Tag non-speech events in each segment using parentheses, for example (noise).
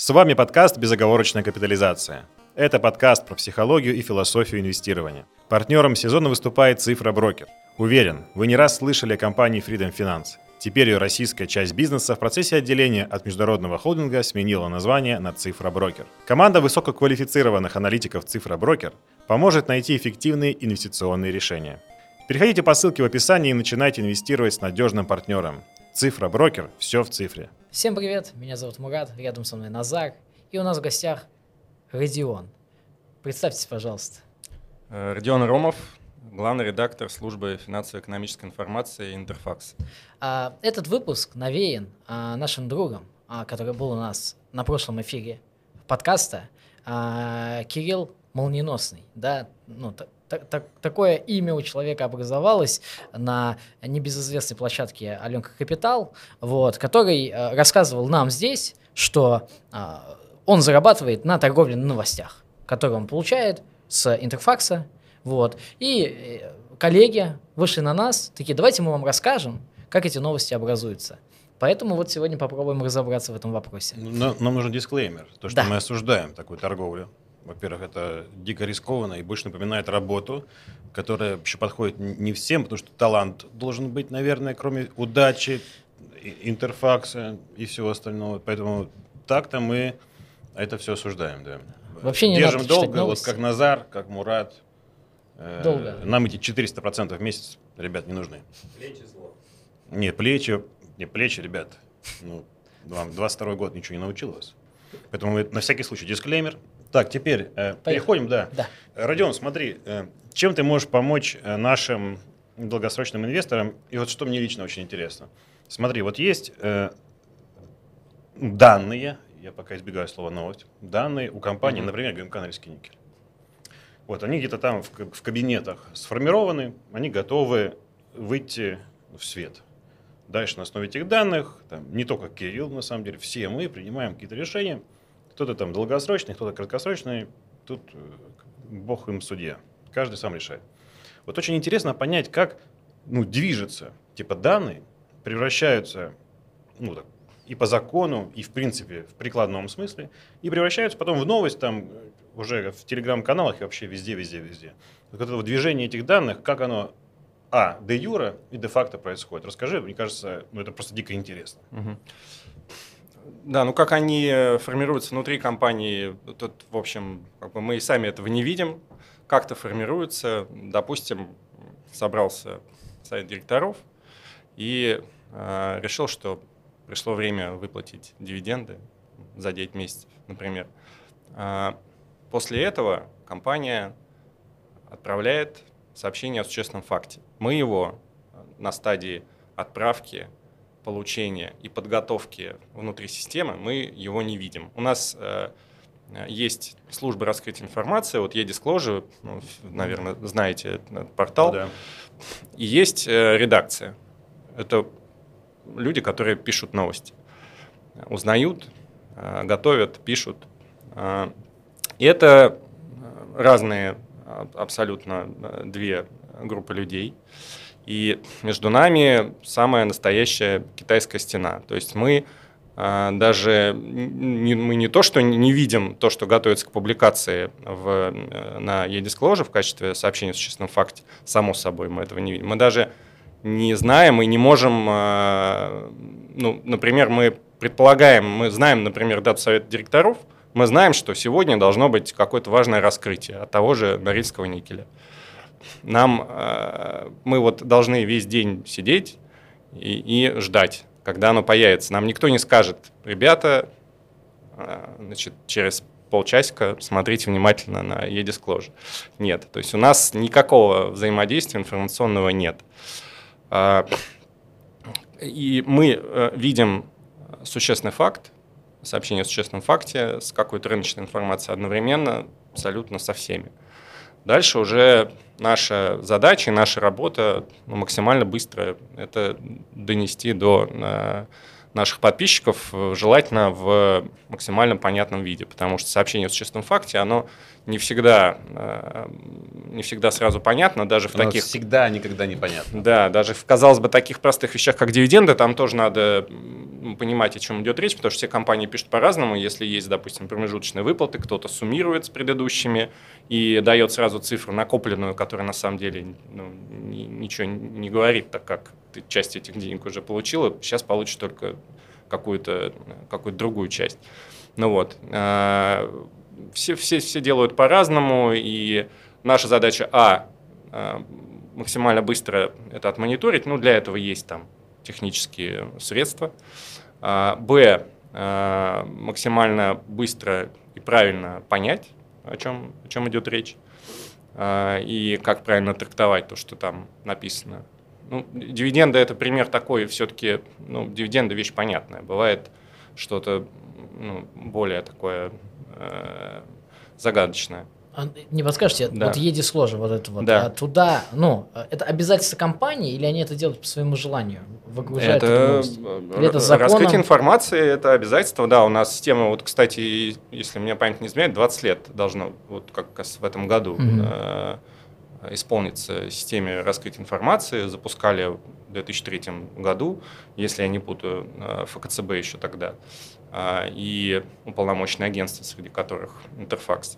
С вами подкаст «Безоговорочная капитализация». Это подкаст про психологию и философию инвестирования. Партнером сезона выступает «Цифра Брокер». Уверен, вы не раз слышали о компании Freedom Finance. Теперь ее российская часть бизнеса в процессе отделения от международного холдинга сменила название на «Цифра Брокер». Команда высококвалифицированных аналитиков «Цифра Брокер» поможет найти эффективные инвестиционные решения. Переходите по ссылке в описании и начинайте инвестировать с надежным партнером. «Цифра Брокер» – все в цифре. Всем привет, меня зовут Мурат, рядом со мной Назар, и у нас в гостях Родион. Представьтесь, пожалуйста. Э, Родион Ромов, главный редактор службы финансово-экономической информации «Интерфакс». А, этот выпуск навеян а, нашим другом, а, который был у нас на прошлом эфире подкаста, Кирилл Молниеносный, да, ну, так, так, такое имя у человека образовалось на небезызвестной площадке Аленка Капитал, вот, который э, рассказывал нам здесь, что э, он зарабатывает на торговле на новостях, которые он получает с Интерфакса, вот, и э, коллеги вышли на нас, такие, давайте мы вам расскажем, как эти новости образуются. Поэтому вот сегодня попробуем разобраться в этом вопросе. Но, нам нужен дисклеймер, то, что да. мы осуждаем такую торговлю. Во-первых, это дико рискованно и больше напоминает работу, которая вообще подходит не всем, потому что талант должен быть, наверное, кроме удачи, интерфакса и всего остального. Поэтому так-то мы это все осуждаем, да. Вообще не Держим надо долго, вот как Назар, как Мурат. Э, долго. Нам эти 400% в месяц, ребят, не нужны. Плечи зло. Не, плечи, не, плечи, ребят. Ну, вам 22 год ничего не научил вас. Поэтому на всякий случай дисклеймер, так, теперь э, переходим, да. да. Родион, смотри, э, чем ты можешь помочь э, нашим долгосрочным инвесторам? И вот что мне лично очень интересно. Смотри, вот есть э, данные, я пока избегаю слова новость, данные у компании, mm-hmm. например, ГМК Норильский никель. Вот они где-то там в, в кабинетах сформированы, они готовы выйти в свет. Дальше на основе этих данных, там, не только Кирилл, на самом деле, все мы принимаем какие-то решения – кто-то там долгосрочный, кто-то краткосрочный. Тут э, бог им судья. Каждый сам решает. Вот очень интересно понять, как ну, движется. Типа данные превращаются ну, так, и по закону, и в принципе в прикладном смысле, и превращаются потом в новость там уже в телеграм-каналах и вообще везде, везде, везде. Вот это вот движение этих данных, как оно а, де юра и де факто происходит. Расскажи, мне кажется, ну это просто дико интересно. Угу. Да, ну как они э, формируются внутри компании, тут, в общем, как бы мы и сами этого не видим. Как-то формируются, допустим, собрался совет директоров и э, решил, что пришло время выплатить дивиденды за 9 месяцев, например. Э, после этого компания отправляет сообщение о существенном факте. Мы его на стадии отправки получения и подготовки внутри системы, мы его не видим. У нас э, есть служба раскрытия информации, вот e-disclosure, ну, наверное, знаете этот портал, да. и есть э, редакция. Это люди, которые пишут новости, узнают, э, готовят, пишут. Э, и это разные абсолютно э, две группы людей. И между нами самая настоящая китайская стена. То есть мы а, даже не, мы не то, что не видим то, что готовится к публикации в, э, на e-disclosure в качестве сообщения о существенном факте, само собой мы этого не видим. Мы даже не знаем и не можем, а, ну, например, мы предполагаем, мы знаем, например, дату совета директоров, мы знаем, что сегодня должно быть какое-то важное раскрытие от того же Норильского никеля нам э, мы вот должны весь день сидеть и, и ждать, когда оно появится. Нам никто не скажет, ребята, э, значит, через полчасика смотрите внимательно на e-disclosure. Нет, то есть у нас никакого взаимодействия информационного нет. Э, и мы э, видим существенный факт, сообщение о существенном факте с какой-то рыночной информацией одновременно абсолютно со всеми. Дальше уже наша задача и наша работа ну, максимально быстро это донести до э, наших подписчиков, желательно в максимально понятном виде, потому что сообщение о существенном факте, оно не всегда, э, не всегда сразу понятно, даже в оно таких... всегда никогда не понятно. Да, даже в, казалось бы, таких простых вещах, как дивиденды, там тоже надо понимать, о чем идет речь, потому что все компании пишут по-разному. Если есть, допустим, промежуточные выплаты, кто-то суммирует с предыдущими и дает сразу цифру накопленную, которая на самом деле ну, ничего не говорит, так как ты часть этих денег уже получила, сейчас получишь только какую-то какую другую часть. Ну вот. Э, все, все, все делают по-разному, и наша задача, а, э, максимально быстро это отмониторить, ну, для этого есть там технические средства. А, б, а, максимально быстро и правильно понять, о чем, о чем идет речь, а, и как правильно трактовать то, что там написано. Ну, дивиденды – это пример такой, все-таки, ну, дивиденды – вещь понятная. Бывает что-то ну, более такое э, загадочное. А не подскажете, да. вот Едисложа, вот это вот, да. а туда, ну, это обязательство компании или они это делают по своему желанию? Выгружают это, или это законом? Раскрытие информации – это обязательство, да, у нас система, вот, кстати, если мне память не изменяет, 20 лет должно, вот как раз в этом году э, исполниться системе раскрытия информации, запускали в 2003 году, если я не путаю, э, ФКЦБ еще тогда, э, и уполномоченное агентство, среди которых Интерфакс.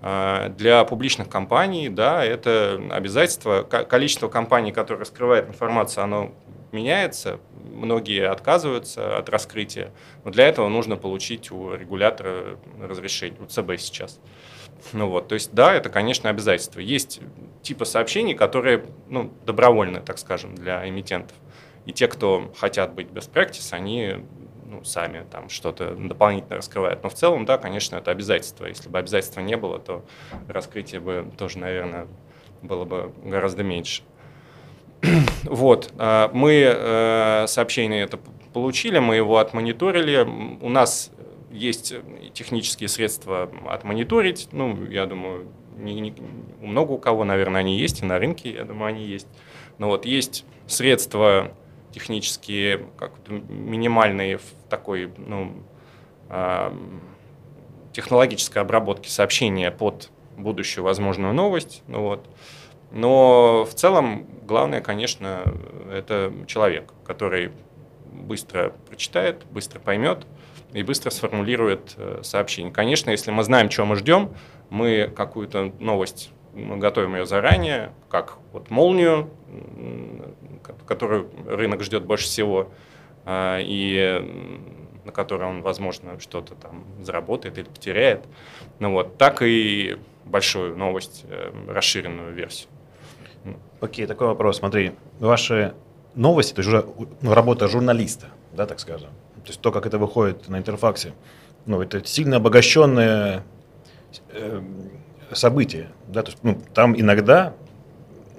Для публичных компаний, да, это обязательство. Количество компаний, которые раскрывают информацию, оно меняется. Многие отказываются от раскрытия. Но для этого нужно получить у регулятора разрешение, у ЦБ сейчас. Ну вот, то есть, да, это, конечно, обязательство. Есть типы сообщений, которые, ну, добровольны, так скажем, для эмитентов. И те, кто хотят быть best practice, они ну, сами там что-то дополнительно раскрывают. Но в целом, да, конечно, это обязательство. Если бы обязательства не было, то раскрытие бы тоже, наверное, было бы гораздо меньше. (clears throat) Вот, а, мы э, сообщение это получили, мы его отмониторили. У нас есть технические средства отмониторить. Ну, я думаю, не, не, много у кого, наверное, они есть, и на рынке, я думаю, они есть. Но вот есть средства технические, как минимальные в такой, ну, э, технологической обработке сообщения под будущую возможную новость. Ну, вот. Но в целом главное, конечно, это человек, который быстро прочитает, быстро поймет и быстро сформулирует э, сообщение. Конечно, если мы знаем, чего мы ждем, мы какую-то новость мы готовим ее заранее, как вот молнию, которую рынок ждет больше всего, а, и на которой он, возможно, что-то там заработает или потеряет. Ну вот, так и большую новость, э, расширенную версию. Окей, такой вопрос. Смотри, ваши новости, то есть уже ну, работа журналиста, да, так скажем, то есть то, как это выходит на интерфаксе, ну, это сильно обогащенное э, событие, да, то есть, ну, там иногда,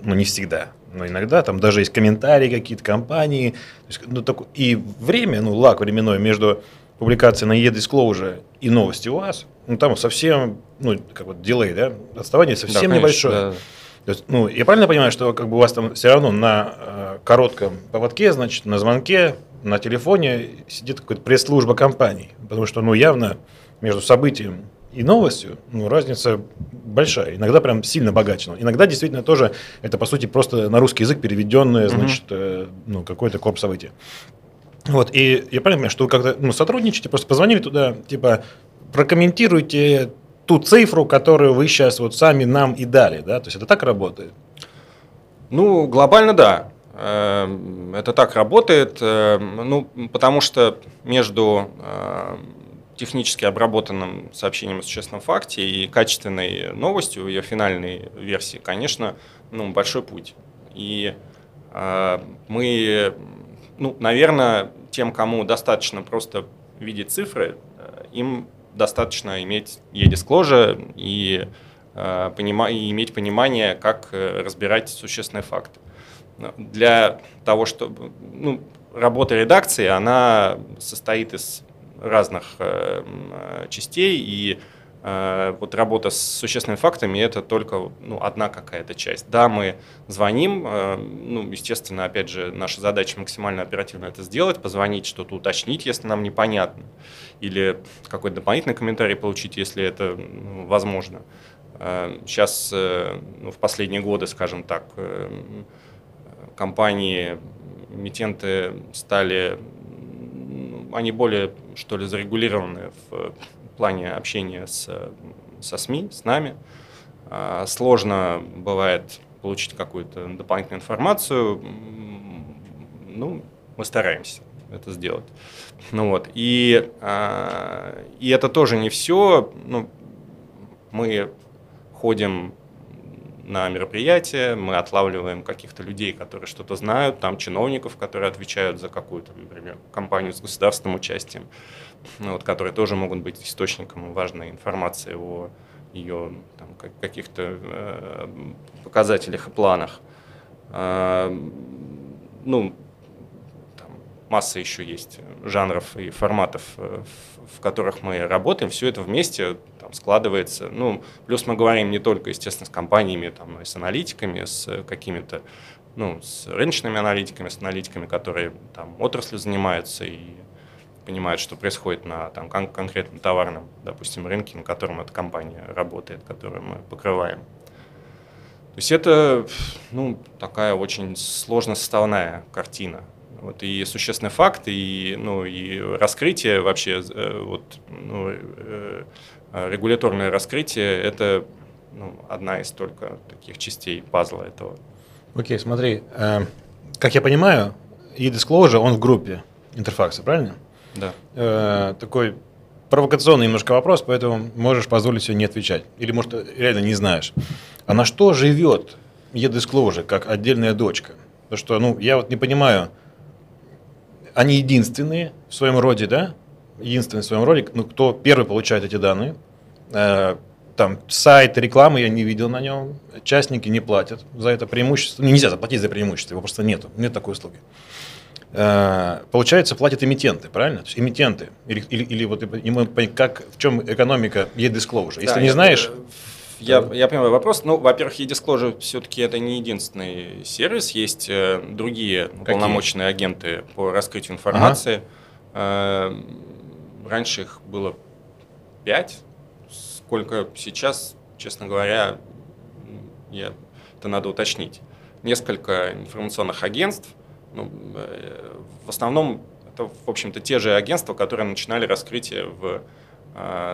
ну, не всегда, но иногда там даже есть комментарии какие-то компании, есть, ну, так, и время, ну, лак временной между публикацией на e-disclosure и новости у вас, ну, там совсем, ну, как вот дилей, да, отставание совсем да, небольшое. Да. То есть, ну, я правильно понимаю, что как бы у вас там все равно на э, коротком поводке, значит, на звонке, на телефоне сидит какая-то пресс-служба компании, потому что, ну, явно между событием и новостью, ну, разница большая. Иногда прям сильно богаче. Но иногда действительно тоже это, по сути, просто на русский язык переведенное, значит, mm-hmm. ну, какое-то корп событие. Вот, и я понимаю, что вы когда ну, сотрудничаете, просто позвонили туда, типа, прокомментируйте ту цифру, которую вы сейчас вот сами нам и дали, да? То есть это так работает? Ну, глобально да. Эм, это так работает, эм, ну, потому что между эм, технически обработанным сообщением о существенном факте и качественной новостью, ее финальной версии, конечно, ну, большой путь. И э, мы, ну, наверное, тем, кому достаточно просто видеть цифры, э, им достаточно иметь e-disclosure и, э, понима- и иметь понимание, как э, разбирать существенные факты. Для того, чтобы... Ну, работа редакции, она состоит из разных э, э, частей, и э, вот работа с существенными фактами – это только ну, одна какая-то часть. Да, мы звоним, ну, естественно, опять же, наша задача максимально оперативно это сделать, позвонить, что-то уточнить, если нам непонятно, или какой-то дополнительный комментарий получить, если это ну, возможно. Сейчас, ну, в последние годы, скажем так, компании, эмитенты стали они более, что ли, зарегулированы в плане общения с, со СМИ, с нами. А, сложно бывает получить какую-то дополнительную информацию. Ну, мы стараемся это сделать. Ну вот, и, а, и это тоже не все. Ну, мы ходим на мероприятия, мы отлавливаем каких-то людей, которые что-то знают, там чиновников, которые отвечают за какую-то, например, компанию с государственным участием, ну, вот, которые тоже могут быть источником важной информации о ее там, каких-то э, показателях и планах. Э, ну, масса еще есть жанров и форматов, э, в которых мы работаем. Все это вместе там, складывается. Ну, плюс мы говорим не только, естественно, с компаниями, там, но и с аналитиками, с какими-то ну, с рыночными аналитиками, с аналитиками, которые там отраслью занимаются и понимают, что происходит на там, кон- конкретном товарном, допустим, рынке, на котором эта компания работает, которую мы покрываем. То есть это ну, такая очень сложно составная картина. Вот, и существенный факт, и, ну, и раскрытие вообще, э, вот, ну, э, регуляторное раскрытие – это ну, одна из только таких частей пазла этого. Окей, okay, смотри, э, как я понимаю, e-disclosure, он в группе интерфакса, правильно? Да. Э, такой провокационный немножко вопрос, поэтому можешь позволить себе не отвечать. Или, может, реально не знаешь. А на что живет e-disclosure как отдельная дочка? Потому что, ну, я вот не понимаю, они единственные в своем роде, да? Единственные в своем роде, ну, кто первый получает эти данные. Э, там сайт, рекламы я не видел на нем, частники не платят за это преимущество. Ну, нельзя заплатить за преимущество, его просто нету, нет такой услуги. Э, получается, платят эмитенты, правильно? То есть эмитенты. Или, или, или вот как, в чем экономика e-disclosure? Если да, не знаешь... Э, я, я понимаю вопрос. Ну, во-первых, e-disclosure все-таки это не единственный сервис. Есть э, другие Какие? полномочные агенты по раскрытию информации. Ага. Раньше их было пять. Сколько сейчас, честно говоря, я, это надо уточнить. Несколько информационных агентств – ну, э, в основном это, в общем-то, те же агентства, которые начинали раскрытие в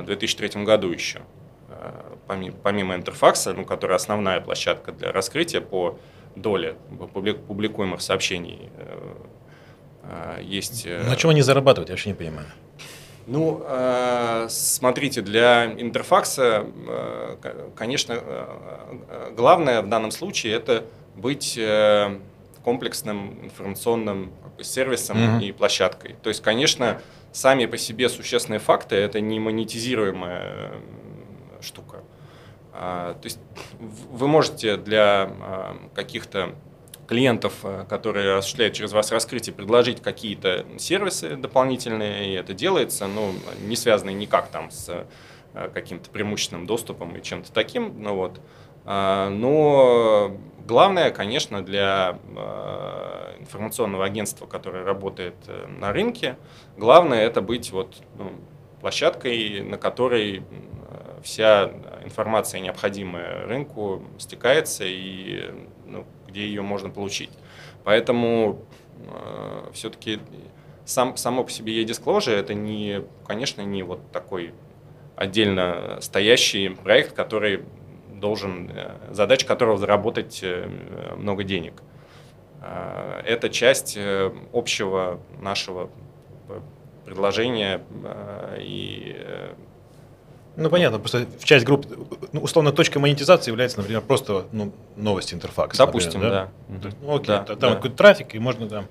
2003 э, году еще. Э, помимо, помимо Интерфакса, ну, которая основная площадка для раскрытия по доле публикуемых сообщений, есть... На чем они зарабатывают, я вообще не понимаю. Ну, смотрите, для интерфакса, конечно, главное в данном случае это быть комплексным информационным сервисом mm-hmm. и площадкой. То есть, конечно, сами по себе существенные факты это не монетизируемая штука. А, то есть вы можете для каких-то клиентов, а, которые осуществляют через вас раскрытие, предложить какие-то сервисы дополнительные, и это делается, ну, не связанные никак там с каким-то преимущественным доступом и чем-то таким, ну вот. Но Главное, конечно, для э, информационного агентства, которое работает э, на рынке, главное это быть вот, ну, площадкой, на которой э, вся информация, необходимая рынку, стекается и ну, где ее можно получить. Поэтому э, все-таки сам, само по себе e-disclosure это не, конечно, не вот такой отдельно стоящий проект, который должен, э, задача которого заработать э, много денег. Э, это часть общего нашего предложения и ну, понятно, просто в часть групп, ну, условно, точка монетизации является, например, просто ну, новости интерфакса. Допустим, например, да. да. Ну, окей, да, там да. какой-то трафик, и можно там,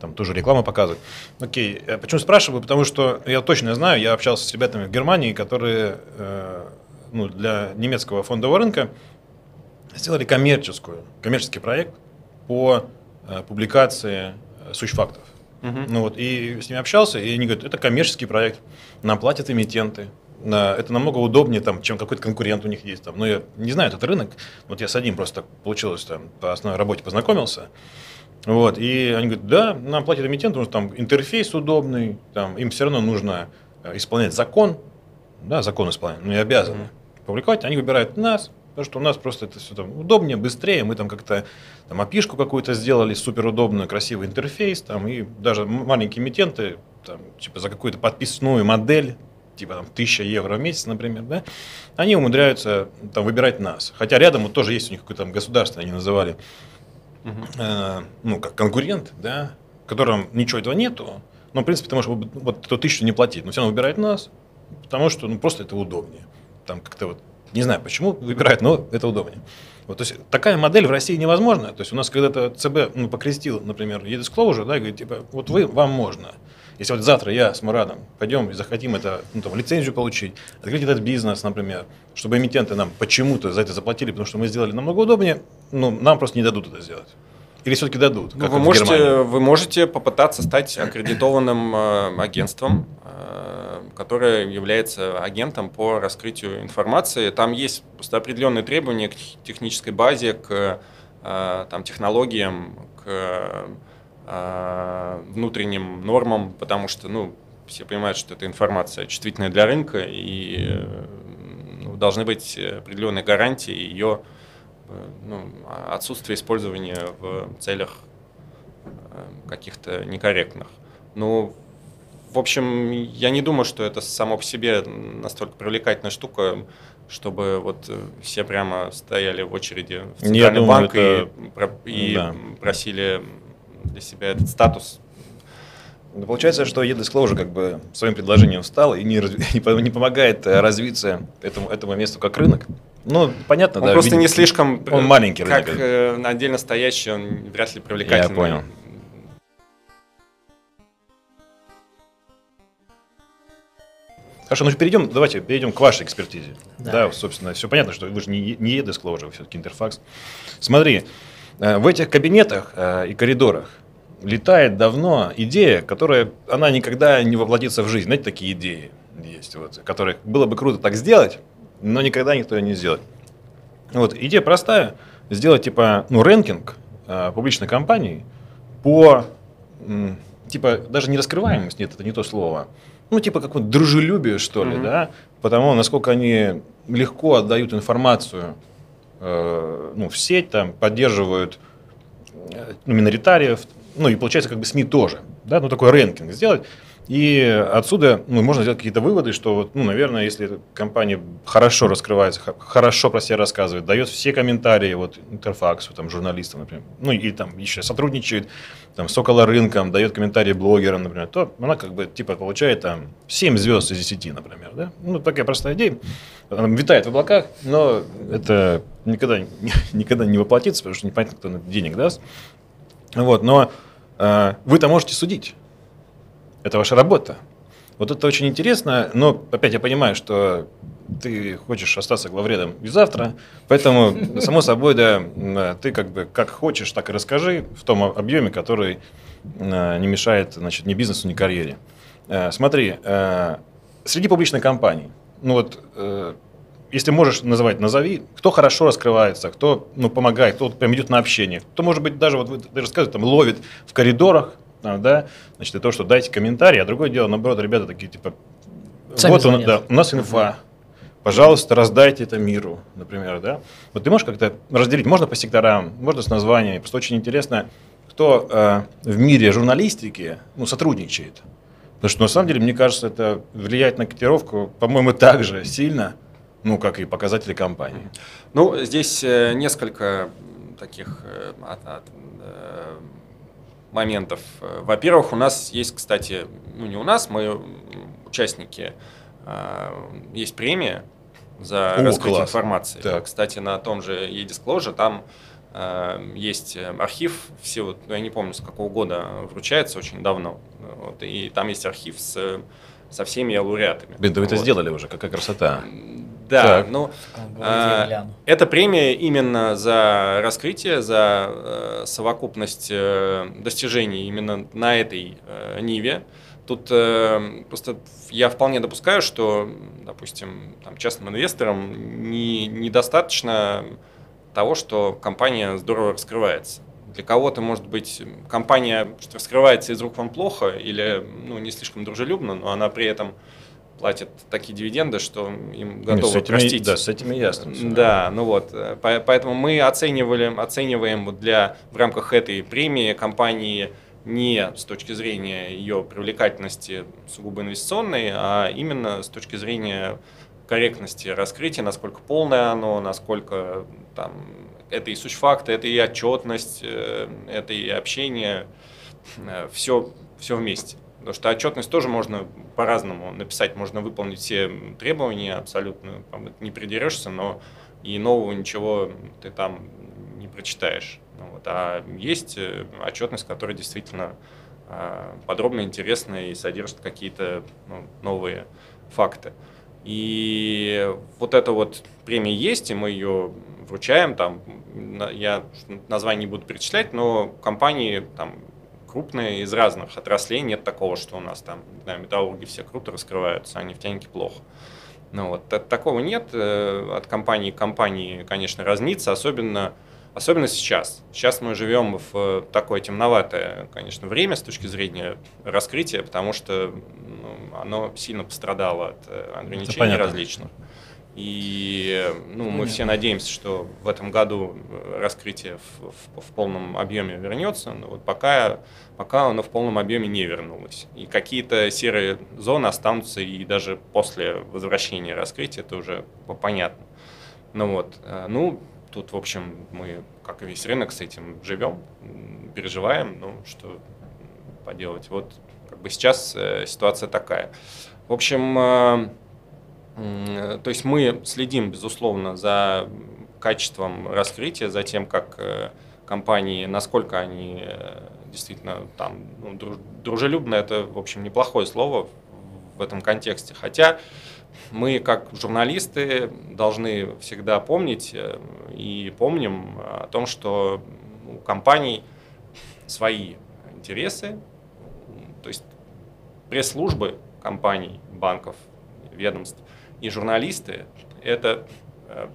там тоже рекламу показывать. Окей, почему спрашиваю? Потому что я точно знаю, я общался с ребятами в Германии, которые ну, для немецкого фондового рынка сделали коммерческую, коммерческий проект по э, публикации э, сущфактов. Угу. Ну вот, и с ними общался, и они говорят, это коммерческий проект, нам платят эмитенты, это намного удобнее, там, чем какой-то конкурент у них есть. Там. Но я не знаю этот рынок, вот я с одним просто так получилось, там, по основной работе познакомился, вот, и они говорят, да, нам платят эмитенты, потому что там интерфейс удобный, там, им все равно нужно э, исполнять закон, да, закон исполнять, ну и обязаны. Mm-hmm публиковать, они выбирают нас, потому что у нас просто это все там удобнее, быстрее, мы там как-то там опишку какую-то сделали, супер удобную, красивый интерфейс, там, и даже маленькие эмитенты там, типа за какую-то подписную модель, типа там 1000 евро в месяц, например, да, они умудряются там выбирать нас. Хотя рядом вот тоже есть у них какое-то там государство, они называли, э, ну, как конкурент, да, в котором ничего этого нету, но, в принципе, ты можешь вот, эту тысячу не платить, но все равно выбирает нас, потому что, ну, просто это удобнее. Там как-то вот, не знаю почему выбирают, но это удобнее. Вот, то есть такая модель в России невозможна. То есть у нас когда-то ЦБ ну, покрестил, например, e-disclosure, да, и говорит, типа, вот вы, вам можно. Если вот завтра я с Марадом пойдем и захотим это, ну, там, лицензию получить, открыть этот бизнес, например, чтобы эмитенты нам почему-то за это заплатили, потому что мы сделали намного удобнее, ну, нам просто не дадут это сделать. Или все-таки дадут? Ну, вы, можете, вы можете попытаться стать аккредитованным э, агентством, э, которое является агентом по раскрытию информации. Там есть просто определенные требования к тех- технической базе, к э, там, технологиям, к внутренним нормам, потому что ну, все понимают, что эта информация чувствительная для рынка, и ну, должны быть определенные гарантии ее ну, отсутствие использования в целях э, каких-то некорректных. Ну, в общем, я не думаю, что это само по себе настолько привлекательная штука, чтобы вот все прямо стояли в очереди в Я центральный думаю, банк это- и, и да. просили для себя этот статус. Ну, Получается, что e-disclosure как бы своим предложением встал и не, (laughs) не по- не помогает э, развиться этому, этому месту как рынок. Ну, понятно, Он да. просто видимо, не слишком... э, Он маленький Как рынок. э, отдельно стоящий, он вряд ли привлекательный. понял. Хорошо, ну перейдем, давайте перейдем к вашей экспертизе. Да. Да, собственно, все понятно, что вы же не, не e-disclosure, вы все-таки интерфакс. Смотри, э, в этих кабинетах э, и коридорах летает давно идея, которая, она никогда не воплотится в жизнь. Знаете, такие идеи есть, вот, которые было бы круто так сделать, но никогда никто ее не сделает. Вот, идея простая, сделать типа, ну, рэнкинг э, публичной компании по, м, типа, даже не раскрываемость, нет, это не то слово, ну, типа, какое-то дружелюбие, что ли, Мгм. да, потому насколько они легко отдают информацию э, ну, в сеть, там, поддерживают э, ну, миноритариев, ну, и получается, как бы СМИ тоже, да, ну, такой рэнкинг сделать, и отсюда ну, можно сделать какие-то выводы, что, ну, наверное, если компания хорошо раскрывается, хорошо про себя рассказывает, дает все комментарии вот, Интерфаксу, там, журналистам, например, ну, и там еще сотрудничает там, с около рынком, дает комментарии блогерам, например, то она как бы типа получает там 7 звезд из 10, например, да? Ну, такая простая идея. Она витает в облаках, но это никогда, (laughs) никогда не воплотится, потому что непонятно, кто денег даст. Вот, но э, вы-то можете судить. Это ваша работа. Вот это очень интересно, но опять я понимаю, что ты хочешь остаться главредом и завтра, поэтому, (laughs) само собой, да, ты как бы как хочешь, так и расскажи в том объеме, который не мешает, значит, ни бизнесу, ни карьере. Э, Смотри, э, среди публичных компаний, ну вот, э, если можешь называть, назови, кто хорошо раскрывается, кто ну, помогает, кто вот прям идет на общение, кто, может быть, даже, вот вы ты рассказываете, там, ловит в коридорах, да, значит, и то, что дайте комментарий, а другое дело, наоборот, ребята такие, типа, Сами вот он, да, у нас инфа, пожалуйста, раздайте это миру, например, да. Вот ты можешь как-то разделить, можно по секторам, можно с названиями, просто очень интересно, кто э, в мире журналистики ну, сотрудничает. Потому что, на самом деле, мне кажется, это влияет на котировку, по-моему, так же сильно, ну, как и показатели компании. Ну, здесь э, несколько таких э, от- от, э, моментов. Во-первых, у нас есть, кстати, ну не у нас, мы участники, э, есть премия за О, раскрытие класс. информации. Так. Кстати, на том же e-disclosure там э, есть э, архив, все вот, ну, я не помню, с какого года вручается, очень давно. Вот, и там есть архив с, со всеми лауреатами. Блин, да вы это Вот. сделали уже, какая красота. Да, Так. ну, А, это премия именно за раскрытие, за э, совокупность э, достижений именно на этой э, ниве. Тут э, просто я вполне допускаю, что, допустим, там, частным инвесторам не, недостаточно того, что компания здорово раскрывается. Для кого-то, может быть, компания что раскрывается из рук вон плохо или ну, не слишком дружелюбно, но она при этом платит такие дивиденды, что им готовы с этими, простить. Да, с этими ясно. Да, ну вот, э, по- поэтому мы оценивали, оцениваем для в рамках этой премии компании не с точки зрения ее привлекательности сугубо инвестиционной, а именно с точки зрения корректности раскрытия, насколько полное оно, насколько там, это и суть факта, это и отчетность, э, это и общение, все, все вместе. Потому что отчетность тоже можно по-разному написать, можно выполнить все требования абсолютно, не придерешься, но и нового ничего ты там не прочитаешь. Ну вот. А есть э, отчетность, которая действительно а, подробно, интересная и содержит какие-то ну, новые факты. И вот эта вот премия есть, и мы ее вручаем, там, я название не буду перечислять, но компании там крупные из разных отраслей, нет такого, что у нас там, знаю, металлурги все круто раскрываются, а нефтяники плохо. Ну, вот, такого нет, э, от компании к компании, конечно, разнится, особенно, особенно сейчас. Сейчас мы живем в такое темноватое, конечно, время с точки зрения раскрытия, потому что ну, оно сильно пострадало от э, ограничений различных. И ну, мы все надеемся, что в этом году э, раскрытие в, в, в полном объеме вернется, но вот пока, пока оно в полном объеме не вернулось. И какие-то серые зоны останутся и даже после возвращения раскрытия, это уже понятно. Ну вот, э, ну, тут, в общем, мы, как и весь рынок, с этим живем, переживаем, ну, что поделать. Вот, как бы сейчас э, ситуация такая. В общем, то есть мы следим, безусловно, за качеством раскрытия, за тем, как э, компании, насколько они э, действительно там ну, дружелюбно, это, в общем, неплохое слово в этом контексте. Хотя мы, как журналисты, должны всегда помнить э, и помним о том, что у компаний свои интересы, то есть пресс-службы компаний, банков, ведомств – и журналисты – это э,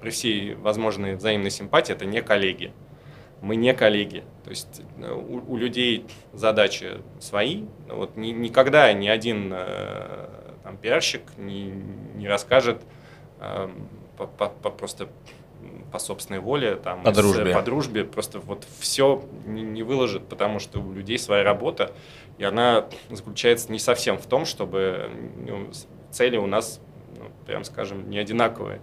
при всей возможной взаимной симпатии, это не коллеги. Мы не коллеги. То есть э, у, у людей задачи свои. Вот ни, никогда ни один э, там, пиарщик не, не расскажет э, по, по, по, просто по собственной воле, там, по, дружбе. по дружбе, просто вот все не, не выложит, потому что у людей своя работа, и она заключается не совсем в том, чтобы ну, цели у нас прям скажем, не одинаковые.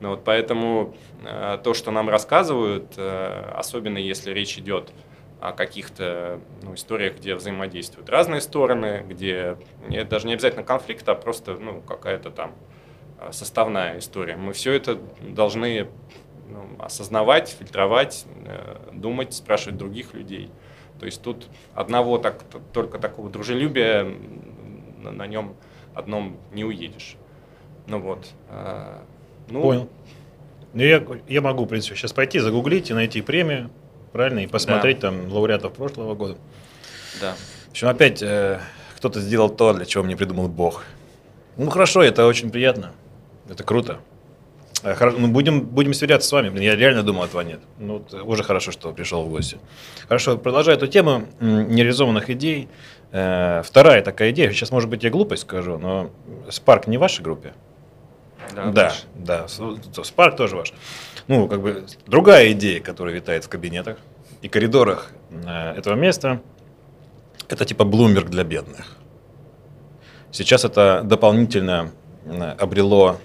Но вот поэтому э, то, что нам рассказывают, э, особенно если речь идет о каких-то ну, историях, где взаимодействуют разные стороны, где это даже не обязательно конфликт, а просто ну, какая-то там э, составная история. Мы все это должны ну, осознавать, фильтровать, э, думать, спрашивать других людей. То есть тут одного так, только такого дружелюбия на нем одном не уедешь. Ну вот. А, ну, Понял. Ну, я, я могу, в принципе, сейчас пойти, загуглить и найти премию, правильно, и посмотреть да. там лауреатов прошлого года. Да. В общем, опять э, кто-то сделал то, для чего мне придумал Бог. Ну хорошо, это очень приятно. Это круто. Э, хорошо, ну, будем, будем сверяться с вами. Блин, я реально думал, этого нет. Ну, вот, уже хорошо, что пришел в гости. Хорошо, продолжая эту тему нереализованных идей. Э, вторая такая идея, сейчас, может быть, я глупость скажу, но Spark не в вашей группе? Да, да, да. Spark тоже ваш. Ну, как бы другая идея, которая витает в кабинетах и коридорах э, этого места, это типа Bloomberg для бедных. Сейчас это дополнительно э, обрело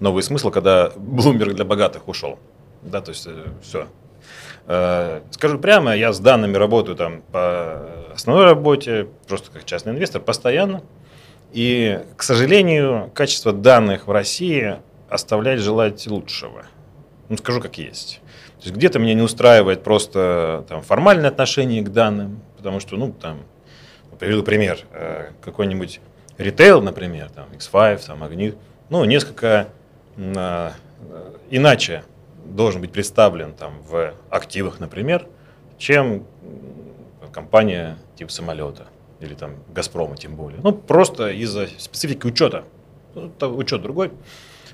новый смысл, когда Bloomberg для богатых ушел. Да, то есть э, все. Скажу прямо, я с данными работаю там по основной работе, просто как частный инвестор, постоянно. И, к сожалению, качество данных в России оставляет желать лучшего. Ну, скажу как есть. То есть где-то меня не устраивает просто там, формальное отношение к данным, потому что, ну, там, приведу пример, э, какой-нибудь ритейл, например, там, X5, там, Магнит, ну, несколько э, иначе должен быть представлен там, в активах, например, чем компания типа самолета или там Газпрома тем более. Ну, просто из-за специфики учета. Ну, учет другой.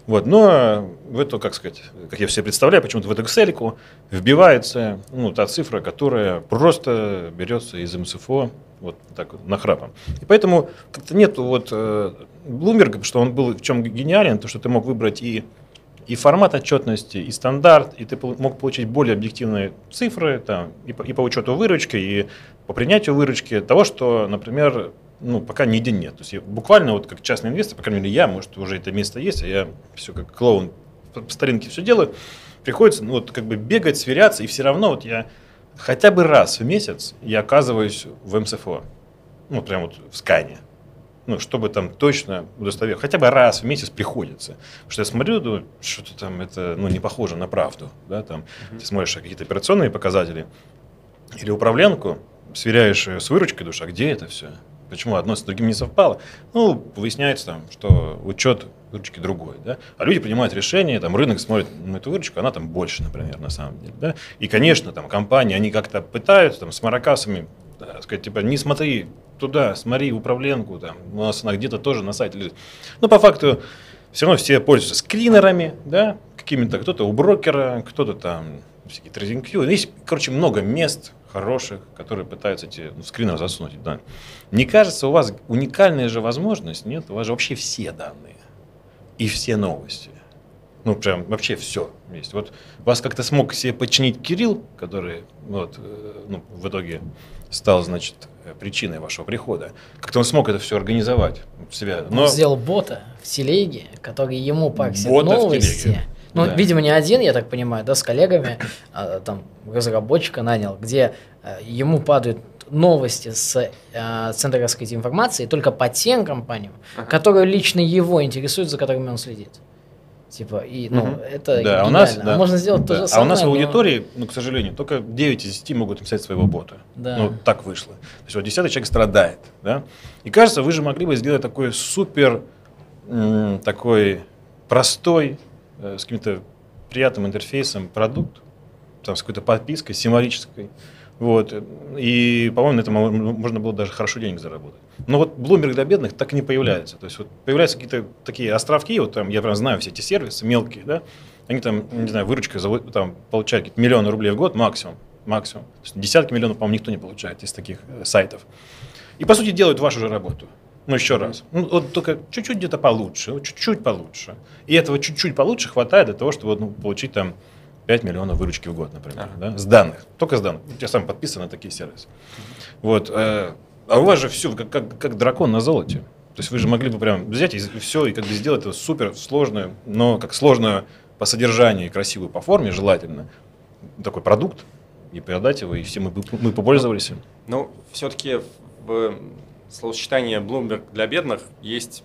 Вот, но в эту, как сказать, как я все представляю, почему-то в эту Excel вбивается ну, та цифра, которая просто берется из МСФО вот так вот, нахрапом. И поэтому как-то нет вот э, Bloomberg, что он был в чем гениален, то, что ты мог выбрать и и формат отчетности, и стандарт, и ты мог получить более объективные цифры там, и, по, и по учету выручки, и по принятию выручки того, что, например, ну, пока нигде нет. То есть я, буквально вот как частный инвестор, по крайней мере, я, может, уже это место есть, а я все как клоун по, старинке все делаю, приходится, ну, вот как бы бегать, сверяться, и все равно вот я хотя бы раз в месяц я оказываюсь в МСФО, ну, прям вот в скане ну, чтобы там точно удостоверить. Хотя бы раз в месяц приходится. Потому что я смотрю, думаю, что-то там это ну, не похоже на правду. Да, там, uh-huh. Ты смотришь какие-то операционные показатели или управленку, сверяешь с выручкой душа, где это все? Почему одно с другим не совпало? Ну, выясняется там, что учет выручки другой. Да? А люди принимают решение, там рынок смотрит на эту выручку, она там больше, например, на самом деле. Да? И, конечно, там компании, они как-то пытаются там, с маракасами да, сказать, типа, не смотри туда, смотри управленку, там, у нас она где-то тоже на сайте лежит. Но по факту все равно все пользуются скринерами, да, какими-то, кто-то у брокера, кто-то там всякие TradingView. Есть, короче, много мест хороших, которые пытаются эти ну, скринеры засунуть. Да. Не кажется, у вас уникальная же возможность, нет? У вас же вообще все данные и все новости. Ну, прям вообще все есть. Вот вас как-то смог себе подчинить Кирилл, который вот, э, ну, в итоге стал, значит, причиной вашего прихода. Как-то он смог это все организовать в себя. Но... Он сделал бота в телеге, который ему паксит новости. Ну, да. видимо, не один, я так понимаю, да, с коллегами, а, там, разработчика нанял, где а, ему падают новости с а, центра раскрытия информации только по тем компаниям, ага. которые лично его интересуют, за которыми он следит. Типа, и, ну, угу. это да, а у нас, да. можно сделать да. то же самое. А у нас в аудитории, но... ну, к сожалению, только 9 из 10 могут написать своего бота. Да. Ну, так вышло. То есть, вот 10 человек страдает, да. И кажется, вы же могли бы сделать такой супер, м, такой простой, э, с каким-то приятным интерфейсом продукт, там, с какой-то подпиской символической, вот. И, по-моему, на этом можно было даже хорошо денег заработать. Но вот Bloomberg для бедных так и не появляется. То есть вот появляются какие-то такие островки, вот там, я прям знаю все эти сервисы мелкие, да, они там, не знаю, выручка там, получают миллионы рублей в год максимум. Максимум. Десятки миллионов, по-моему, никто не получает из таких э, сайтов. И, по сути, делают вашу же работу. Ну, еще раз. Ну, вот только чуть-чуть где-то получше, чуть-чуть получше. И этого чуть-чуть получше хватает для того, чтобы ну, получить там 5 миллионов выручки в год, например, ага. да? с данных, только с данных. Я сам подписан на такие сервисы. Вот, э, а у вас же все как, как, как дракон на золоте. То есть вы же могли бы прям взять и все, и как бы сделать это супер сложную, но как сложную по содержанию и красивую по форме, желательно, такой продукт, и продать его, и все мы, мы попользовались им. Ну, все-таки в словосочетании Bloomberg для бедных есть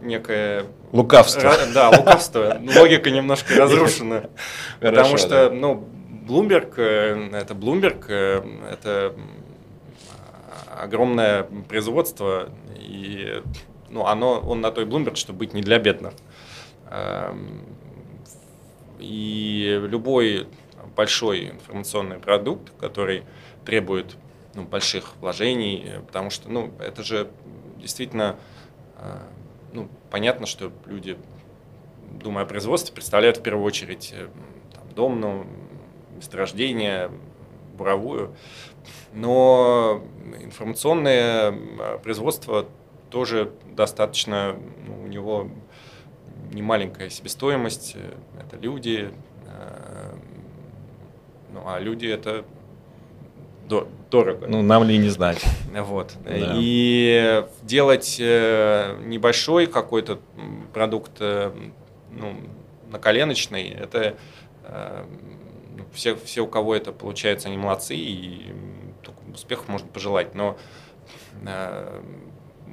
некое... Лукавство. Да, лукавство. Логика немножко разрушена. (laughs) Потому что, ну, Bloomberg, э, это Bloomberg, э, это огромное производство, и ну, оно, он на той Bloomberg, чтобы быть не для бедных. Эм, и любой большой информационный продукт, который требует ну, больших вложений, потому что ну, это же действительно э, ну, понятно, что люди, думая о производстве, представляют в первую очередь э, там, дом, ну, месторождение, буровую. Но информационное э, производство тоже достаточно, ну, у него немаленькая себестоимость, э, это люди, ну, а люди это дорого. Ну, нам ли не знать. Вот. Да. И делать э, небольшой какой-то продукт э, ну, на коленочный, это э, ну, все, все, у кого это получается, они молодцы, и успехов можно пожелать. Но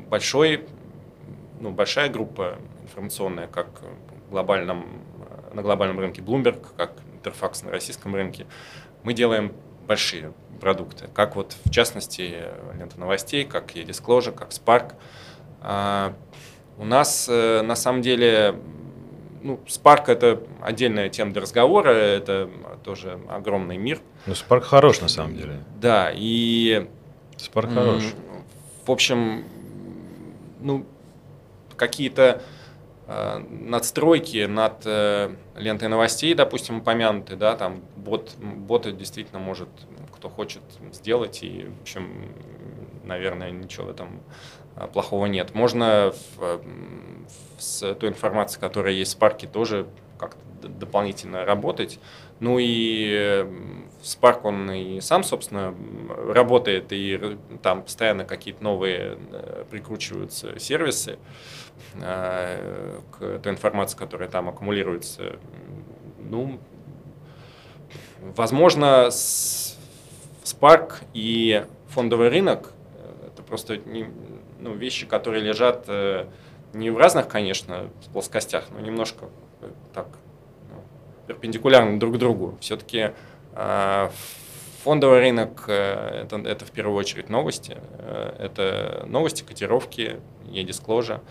большой, ну, большая группа информационная, как глобальном, на глобальном рынке Bloomberg, как Интерфакс на российском рынке, мы делаем большие продукты, как вот в частности лента новостей, как e-disclosure, как Spark. А, у нас э, на самом деле ну, Spark это отдельная тема для разговора, это тоже огромный мир. Ну, Spark хорош на самом деле. Да, и... Spark хорош. В общем, ну, какие-то э, надстройки над э, лентой новостей, допустим, упомянуты, да, там бот, боты действительно может кто хочет сделать, и, в общем, наверное, ничего в этом а, плохого нет. Можно в, с той информацией, которая есть в Спарке, тоже как-то дополнительно работать. Ну и Spark, он и сам, собственно, работает, и там постоянно какие-то новые э, прикручиваются сервисы э, к той информации, которая там аккумулируется. Ну, возможно, Spark и фондовый рынок – это просто не, ну, вещи, которые лежат э, не в разных, конечно, плоскостях, но немножко так перпендикулярны друг другу. Все-таки э, фондовый рынок э, это, это в первую очередь новости. Э, это новости, котировки, e-disclosure.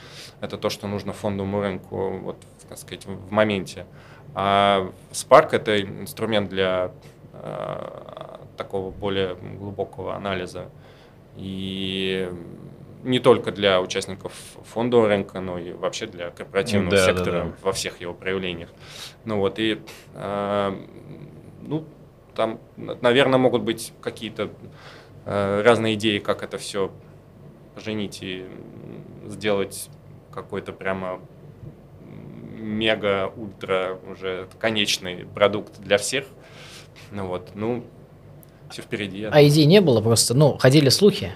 Это то, что нужно фондовому рынку вот, так сказать, в моменте. А Spark – это инструмент для такого более глубокого анализа. И не только для участников фондового рынка, но и вообще для корпоративного да, сектора да, да. во всех его проявлениях. Ну вот, и э, ну, там, наверное, могут быть какие-то э, разные идеи, как это все женить и сделать какой-то прямо мега-ультра уже конечный продукт для всех. Ну вот, ну, все впереди. А идей не было просто, ну, ходили слухи,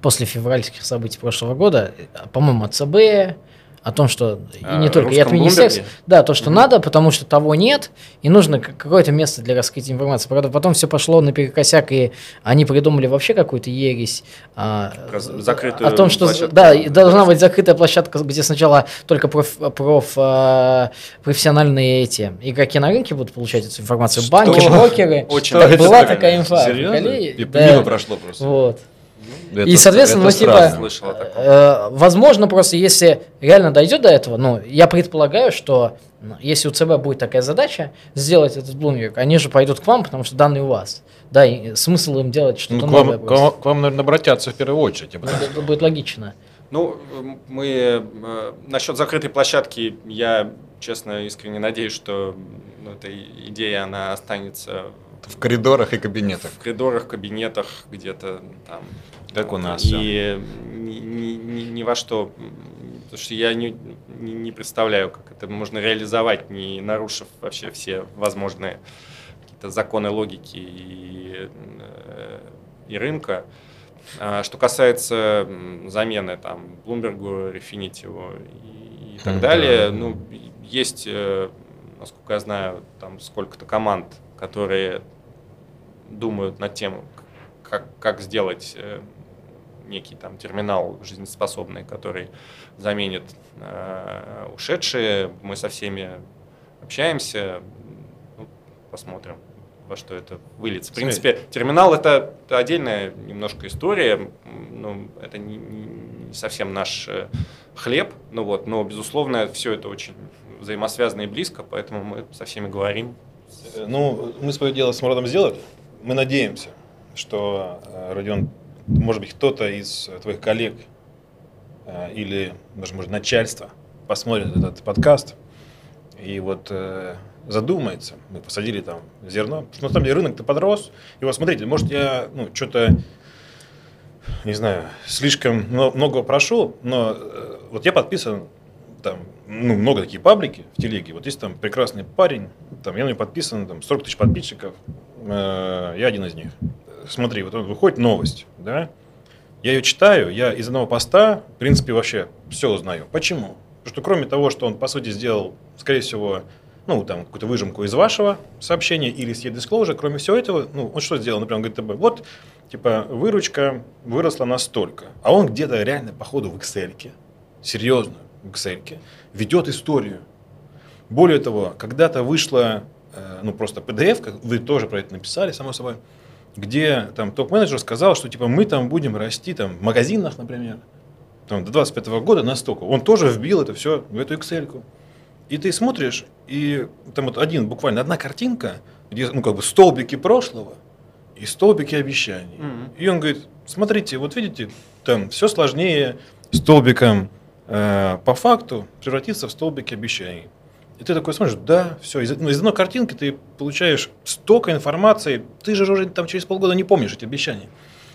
после февральских событий прошлого года, по-моему, от ЦБ, о том, что и не а, только, и от министерства, да, то, что mm надо, потому что того нет, и нужно какое-то место для раскрытия информации. Правда, потом все пошло наперекосяк, и они придумали вообще какую-то ересь а, Закрытую о том, что да, должна быть закрытая площадка, где сначала только проф, проф а, профессиональные эти игроки на рынке будут получать эту информацию, что? банки, брокеры. Очень была такая инфа. Серьезно? И да. прошло просто. Вот. Это, и, соответственно, это ну, типа, э, возможно, просто если реально дойдет до этого, ну, я предполагаю, что ну, если у ЦБ будет такая задача сделать этот Bloomberg, они же пойдут к вам, потому что данные у вас. Да, и смысл им делать что-то ну, новое. К вам, к вам, наверное, обратятся в первую очередь. Это, это будет логично. Ну, мы э, насчет закрытой площадки, я честно искренне надеюсь, что ну, эта идея, она останется в коридорах и кабинетах. В коридорах, кабинетах, где-то там. Как у нас. И ни, ни, ни, ни во что. Потому что я не, не, не представляю, как это можно реализовать, не нарушив вообще все возможные какие-то законы логики и, э, и рынка. А что касается замены там Bloomberg, Refinitiv и, и так далее, ну, есть, э, насколько я знаю, там сколько-то команд, которые думают над тем, как, как сделать э, некий там терминал жизнеспособный, который заменит э, ушедшие. Мы со всеми общаемся, ну, посмотрим, во что это выльется. В принципе, терминал это, это отдельная немножко история, ну, это не, не совсем наш э, хлеб, ну вот, но безусловно все это очень взаимосвязано и близко, поэтому мы со всеми говорим. Ну, мы свое дело с Мурадом сделали мы надеемся, что, э, Родион, может быть, кто-то из твоих коллег э, или, даже, может, начальство посмотрит этот подкаст и вот э, задумается. Мы посадили там зерно. Потому что, на самом деле, рынок-то подрос. И вот смотрите, может, я ну, что-то, не знаю, слишком много прошу, но вот я подписан там, ну, много такие паблики в телеге. Вот есть там прекрасный парень, там, я на него подписан, там, 40 тысяч подписчиков, э, я один из них. Смотри, вот выходит новость, да, я ее читаю, я из одного поста, в принципе, вообще все узнаю. Почему? Потому что кроме того, что он, по сути, сделал, скорее всего, ну, там, какую-то выжимку из вашего сообщения или с e-disclosure, кроме всего этого, ну, он что сделал? Например, он говорит, вот, типа, выручка выросла настолько, а он где-то реально, походу, в Excel, серьезно, в Excel, ведет историю. Более того, когда-то вышла Э, ну, просто PDF, как вы тоже про это написали, само собой, где там топ-менеджер сказал, что типа мы там будем расти там в магазинах, например, там, до 25 года настолько. Он тоже вбил это все в эту Excel. -ку. И ты смотришь, и там вот один, буквально одна картинка, где, ну, как бы столбики прошлого и столбики обещаний. Mm-hmm. И он говорит, смотрите, вот видите, там все сложнее столбиком э, по факту превратиться в столбики обещаний. И ты такой смотришь, да, все, из, ну, из одной картинки ты получаешь столько информации, ты же уже там через полгода не помнишь эти обещания.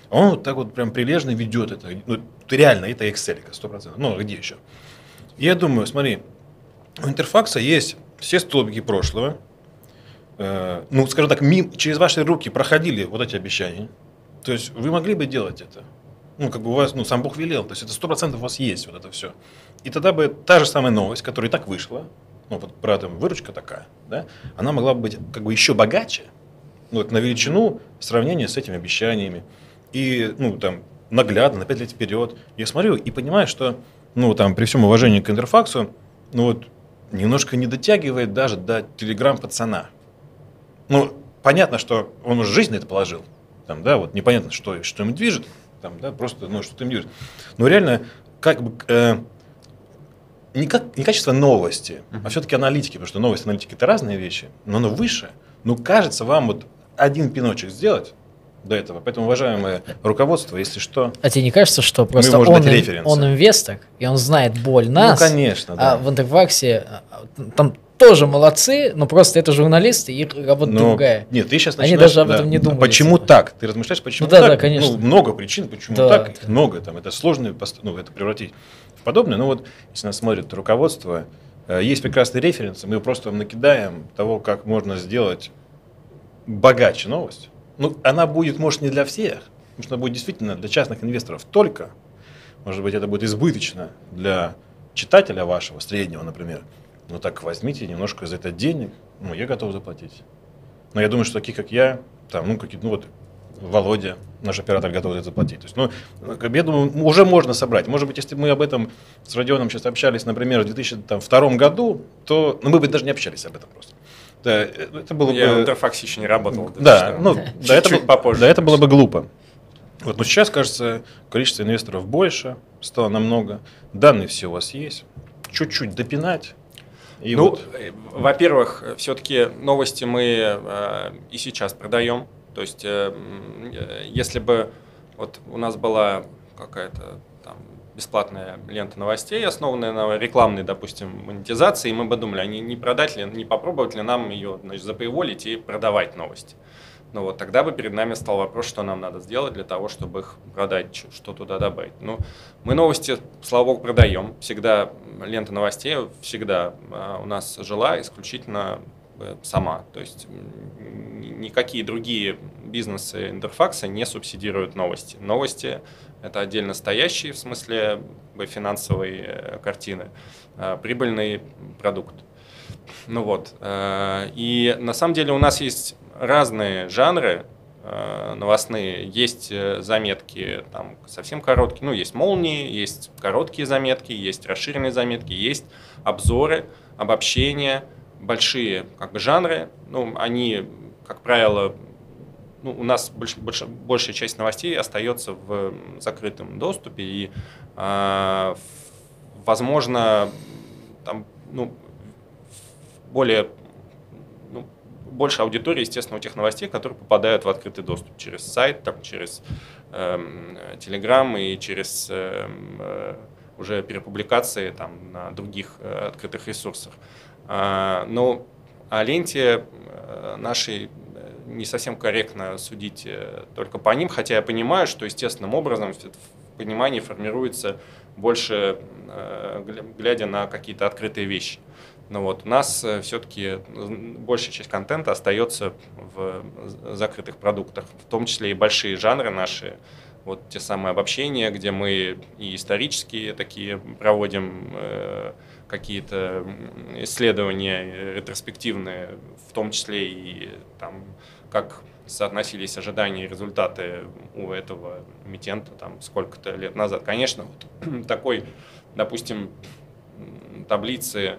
Он вот так вот прям прилежно ведет это. Ну, реально, это Excel, 100%. Ну, а где еще? Я думаю, смотри, у интерфакса есть все столбики прошлого. Э, ну, скажем так, мим, через ваши руки проходили вот эти обещания. То есть вы могли бы делать это. Ну, как бы у вас, ну, сам Бог велел. То есть это сто процентов у вас есть вот это все. И тогда бы та же самая новость, которая и так вышла, ну, вот про там выручка такая, да, она могла бы быть как бы еще богаче, ну, вот на величину сравнения с этими обещаниями. И, ну, там, наглядно, на 5 лет вперед. Я смотрю и понимаю, что, ну, там, при всем уважении к интерфаксу, ну, вот, немножко не дотягивает даже до телеграм-пацана. Ну, понятно, что он уже жизнь на это положил. Там, да, вот непонятно, что, что им движет. Там, да, просто, ну, что им движет. Но реально, как бы, э, не, как, не качество новости, uh-huh. а все-таки аналитики, потому что новости и аналитики это разные вещи, но оно выше. Ну, кажется, вам вот один пиночек сделать до этого. Поэтому, уважаемое руководство, если что... А тебе не кажется, что просто он, он инвестор, и он знает боль нас? Ну, конечно, да. А в Интерфаксе а, там тоже молодцы, но просто это журналисты, и работа но, другая. Нет, ты сейчас начинаешь... Они даже об этом да, не думают. Почему так? Ты размышляешь, почему ну, да, так? Да, конечно. Ну, много причин, почему да, так, да. много. Там, это сложно ну, это превратить подобное. Но вот, если нас смотрит руководство, э, есть прекрасный референс, мы просто вам накидаем того, как можно сделать богаче новость. Ну, она будет, может, не для всех, потому что она будет действительно для частных инвесторов только. Может быть, это будет избыточно для читателя вашего, среднего, например. Ну так возьмите немножко за это денег, ну, я готов заплатить. Но я думаю, что такие, как я, там, ну, какие ну, вот, Володя, наш оператор, готов это заплатить. То есть, ну, я думаю, уже можно собрать. Может быть, если мы об этом с Родионом сейчас общались, например, в 2002 году, то ну, мы бы даже не общались об этом просто. Да, это было Я бы... в Интерфаксе еще не работал. Да, ну, (laughs) да, это, чуть попозже. Да, это было бы глупо. Вот, но сейчас, кажется, количество инвесторов больше, стало намного. Данные все у вас есть. Чуть-чуть допинать. И ну, вот. Э, во-первых, все-таки новости мы э, и сейчас продаем. То есть, э, э, если бы вот у нас была какая-то бесплатная лента новостей, основанная на рекламной, допустим, монетизации, мы бы думали, а не, не продать ли, не попробовать ли нам ее значит, запоеволить и продавать новости. Ну вот тогда бы перед нами стал вопрос, что нам надо сделать для того, чтобы их продать, что туда добавить. Ну, мы новости, слава богу, продаем. Всегда лента новостей всегда а, у нас жила исключительно сама. То есть никакие другие бизнесы интерфакса не субсидируют новости. Новости это отдельно стоящий, в смысле финансовой э, картины, э, прибыльный продукт. Ну вот. Э, и на самом деле у нас есть разные жанры новостные. Есть заметки там совсем короткие, ну, есть молнии, есть короткие заметки, есть расширенные заметки, есть обзоры, обобщения, большие как бы жанры. Ну, они, как правило, ну, у нас больш, больш, большая часть новостей остается в закрытом доступе, и, э, возможно, там, ну, более ну, больше аудитории, естественно, у тех новостей, которые попадают в открытый доступ через сайт, там, через э, Telegram и через э, э, уже перепубликации там, на других э, открытых ресурсах. Но о ленте э, нашей не совсем корректно судить э, только по ним, хотя я понимаю, что естественным образом понимание формируется больше, э, глядя на какие-то открытые вещи. Но вот у нас э, все-таки большая часть контента остается в закрытых продуктах, в том числе и большие жанры наши, вот те самые обобщения, где мы и исторические такие проводим какие-то исследования ретроспективные, в том числе и там как соотносились ожидания и результаты у этого эмитента там сколько-то лет назад. Конечно, вот (clears throat) такой, допустим, таблицы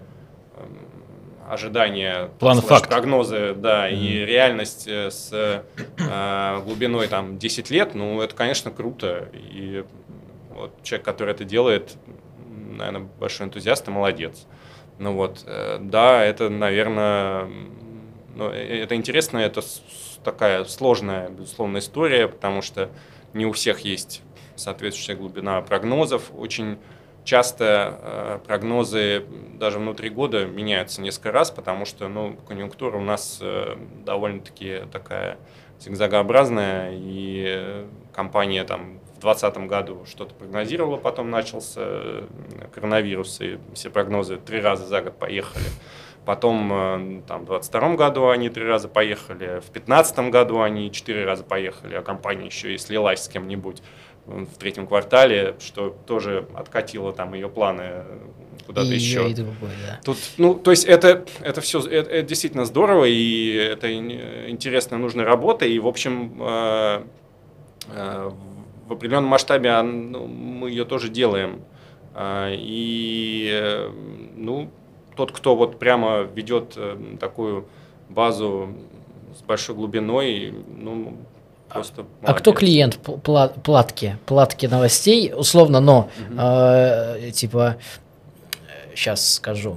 ожидания, План факт. прогнозы, да, mm-hmm. и реальность э, с э, глубиной там 10 лет, ну, это, конечно, круто. И вот человек, который это делает, наверное, большой энтузиаст и молодец. Ну вот, э, да, это, наверное, ну, э, это интересно, это такая сложная, безусловно, история, потому что не у всех есть соответствующая глубина прогнозов. Очень часто э, прогнозы даже внутри года меняются несколько раз, потому что ну, конъюнктура у нас э, довольно-таки такая зигзагообразная, и компания там в 2020 году что-то прогнозировала, потом начался э, коронавирус, и все прогнозы три раза за год поехали. Потом э, там, в 2022 году они три раза поехали, в 2015 году они четыре раза поехали, а компания еще и слилась с кем-нибудь в третьем квартале, что тоже откатило там ее планы куда-то и еще. И другой, да. Тут, ну, то есть это, это все, это, это действительно здорово, и это интересная, нужная работа, и, в общем, э, э, в определенном масштабе ну, мы ее тоже делаем. Э, и, э, ну, тот, кто вот прямо ведет э, такую базу с большой глубиной, ну, Просто а кто клиент платки, платки новостей, условно, но угу. э, типа сейчас скажу,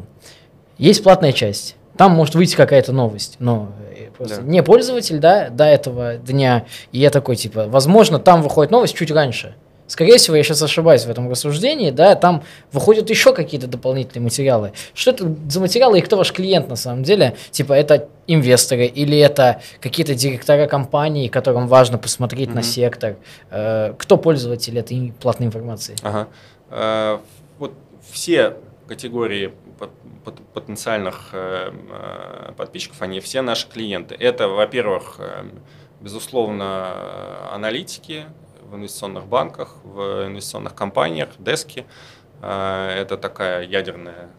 есть платная часть, там может выйти какая-то новость, но э, просто да. не пользователь, да, до этого дня, и я такой типа, возможно, там выходит новость чуть раньше, Скорее всего, я сейчас ошибаюсь в этом рассуждении, да, там выходят еще какие-то дополнительные материалы. Что это за материалы и кто ваш клиент на самом деле? Типа это инвесторы или это какие-то директора компании, которым важно посмотреть mm-hmm. на сектор? Э, кто пользователь этой платной информации? Ага. Э, вот все категории потенциальных э, э, подписчиков, они все наши клиенты. Это, во-первых, э, безусловно, аналитики, в инвестиционных банках, в инвестиционных компаниях, дески. А, это такая ядерная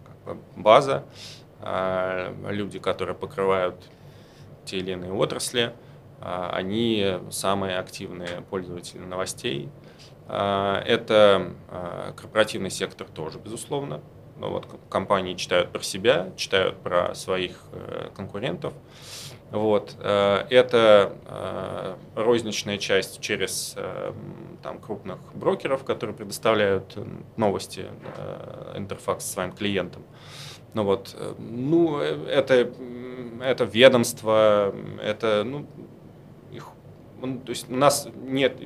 база. А, люди, которые покрывают те или иные отрасли, а, они самые активные пользователи новостей. Это корпоративный сектор тоже, безусловно. Но вот компании читают про себя, читают про своих э, конкурентов. Вот. Э, это э, розничная часть через э, там, крупных брокеров, которые предоставляют новости интерфакс своим клиентам. Ну вот, ну, это, это ведомство, это, ну, их, то есть у нас нет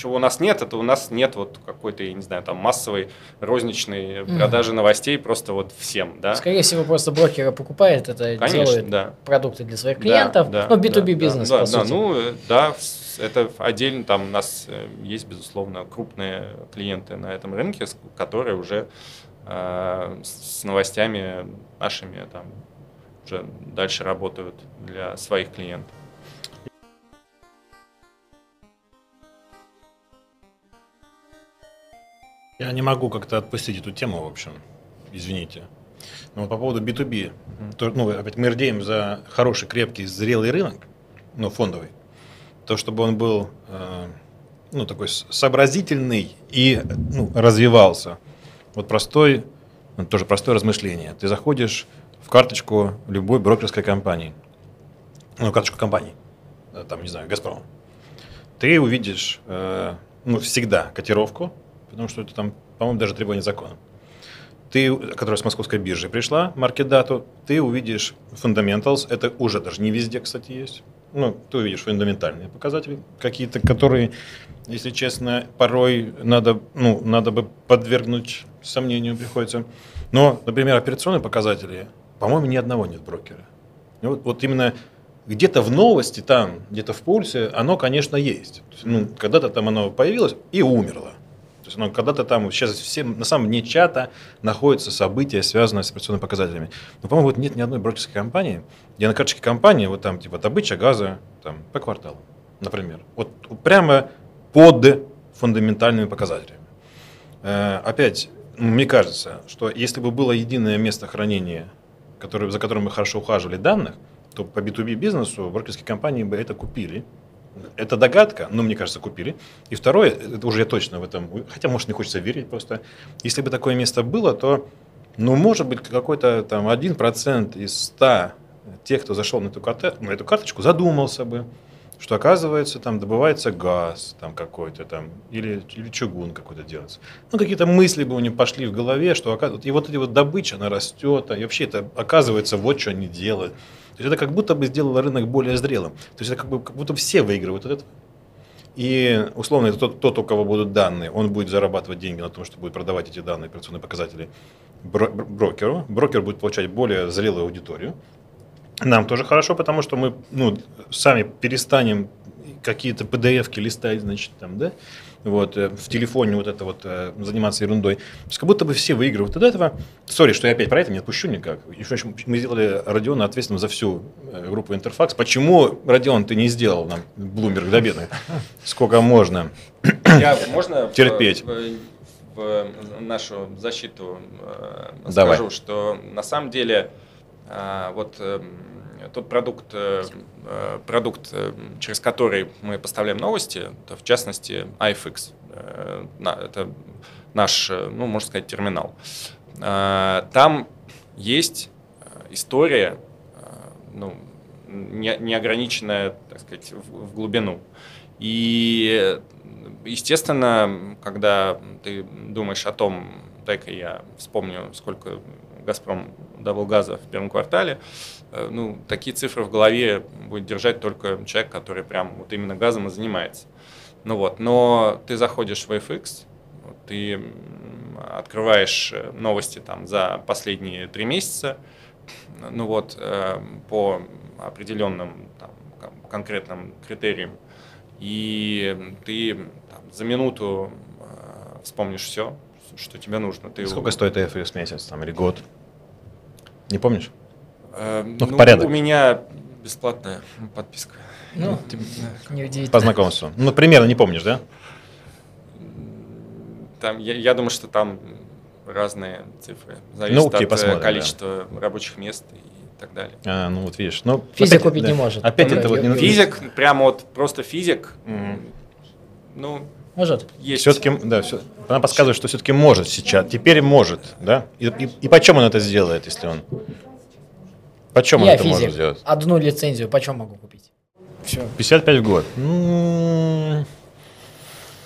чего у нас нет, это у нас нет вот какой-то, я не знаю, там массовой розничной продажи mm. новостей просто вот всем, да. Скорее всего, просто брокеры покупают это, Конечно, делают да. продукты для своих клиентов, да, да, ну, B2B да, бизнес, да, по да, сути. ну, да, это отдельно, там у нас э, есть, безусловно, крупные клиенты на этом рынке, которые уже э, с новостями нашими там уже дальше работают для своих клиентов. Я не могу как-то отпустить эту тему, в общем. Извините. Но по поводу B2B. То, ну, опять мы рдеем за хороший, крепкий, зрелый рынок, ну, фондовый. То, чтобы он был э, ну, такой сообразительный и ну, развивался. Вот простой, ну, тоже простое размышление. Ты заходишь в карточку любой брокерской компании. Ну, карточку компании. Э, там, не знаю, Газпром. Ты увидишь э, ну, всегда котировку, потому что это там, по-моему, даже требование закона. Ты, которая с московской биржи пришла, маркет дату, ты увидишь fundamentals, это уже даже не везде, кстати, есть. Ну, ты увидишь фундаментальные показатели какие-то, которые, если честно, порой надо, ну, надо бы подвергнуть сомнению приходится. Но, например, операционные показатели, по-моему, ни одного нет брокера. вот, вот именно где-то в новости там, где-то в пульсе, оно, конечно, есть. Ну, когда-то там оно появилось и умерло есть, ну, когда-то там, сейчас все, на самом дне чата находятся события, связанные с операционными показателями. Но, по-моему, вот нет ни одной брокерской компании, где на карточке компании, вот там, типа, добыча газа, там, по кварталу, например. Вот прямо под фундаментальными показателями. Э, опять, мне кажется, что если бы было единое место хранения, которое, за которым мы хорошо ухаживали данных, то по B2B бизнесу брокерские компании бы это купили, это догадка, но мне кажется, купили. И второе, это уже я точно в этом, хотя, может, не хочется верить просто. Если бы такое место было, то, ну, может быть, какой-то там один процент из ста тех, кто зашел на эту, на эту карточку, задумался бы, что оказывается там добывается газ там какой-то там или, или чугун какой-то делается. Ну, какие-то мысли бы у него пошли в голове, что и вот эти вот добыча, она растет, и вообще это оказывается вот что они делают. То есть это как будто бы сделало рынок более зрелым. То есть это как, бы, как будто все выигрывают от этого. И условно это тот, тот, у кого будут данные, он будет зарабатывать деньги на том, что будет продавать эти данные, операционные показатели брокеру. Брокер будет получать более зрелую аудиторию. Нам тоже хорошо, потому что мы ну, сами перестанем какие-то PDF-ки листать, значит, там, да, вот, э, в телефоне вот это вот э, заниматься ерундой. То есть как будто бы все выигрывают от этого. Сори, что я опять про это не отпущу никак. Еще мы сделали Родиона ответственным за всю э, группу Интерфакс. Почему, Родион, ты не сделал нам Bloomberg до бедных? Сколько можно? Я, можно терпеть? В, в, в нашу защиту э, Давай. скажу, что на самом деле э, вот э, тот продукт, э, э, продукт, э, через который мы поставляем новости, это в частности iFix. Это наш, ну, можно сказать, терминал. Там есть история, ну, неограниченная, так сказать, в глубину. И, естественно, когда ты думаешь о том, дай-ка я вспомню, сколько «Газпром» давал газа в первом квартале, Э, ну, такие цифры в голове будет держать только человек, который прям вот именно газом и занимается. Ну вот, но ты заходишь в FX, ты открываешь э, новости там за последние три месяца, ну вот, э, по определенным там, конкретным критериям, и ты там, за минуту вспомнишь все, что тебе нужно. Ты Сколько стоит FX месяц там, или год? Не помнишь? Э, ну, ну, порядок. У меня бесплатная подписка. Ну, неудивительно. По знакомству. Ну, примерно не помнишь, да? Там, я, я думаю, что там разные цифры. Зависит ну, окей, от э, количества да. рабочих мест и так далее. А, ну вот видишь. Ну, физик опять, купить да. не может. Опять это вот не Физик, прямо вот просто физик. Mm. Ну, может. Есть. Все-таки, да, все, она подсказывает, что все-таки может сейчас. Теперь может, да? И, и, и почем он это сделает, если он Почем я это физик. можно сделать? Одну лицензию почем могу купить? Все. 55 в год. Ну,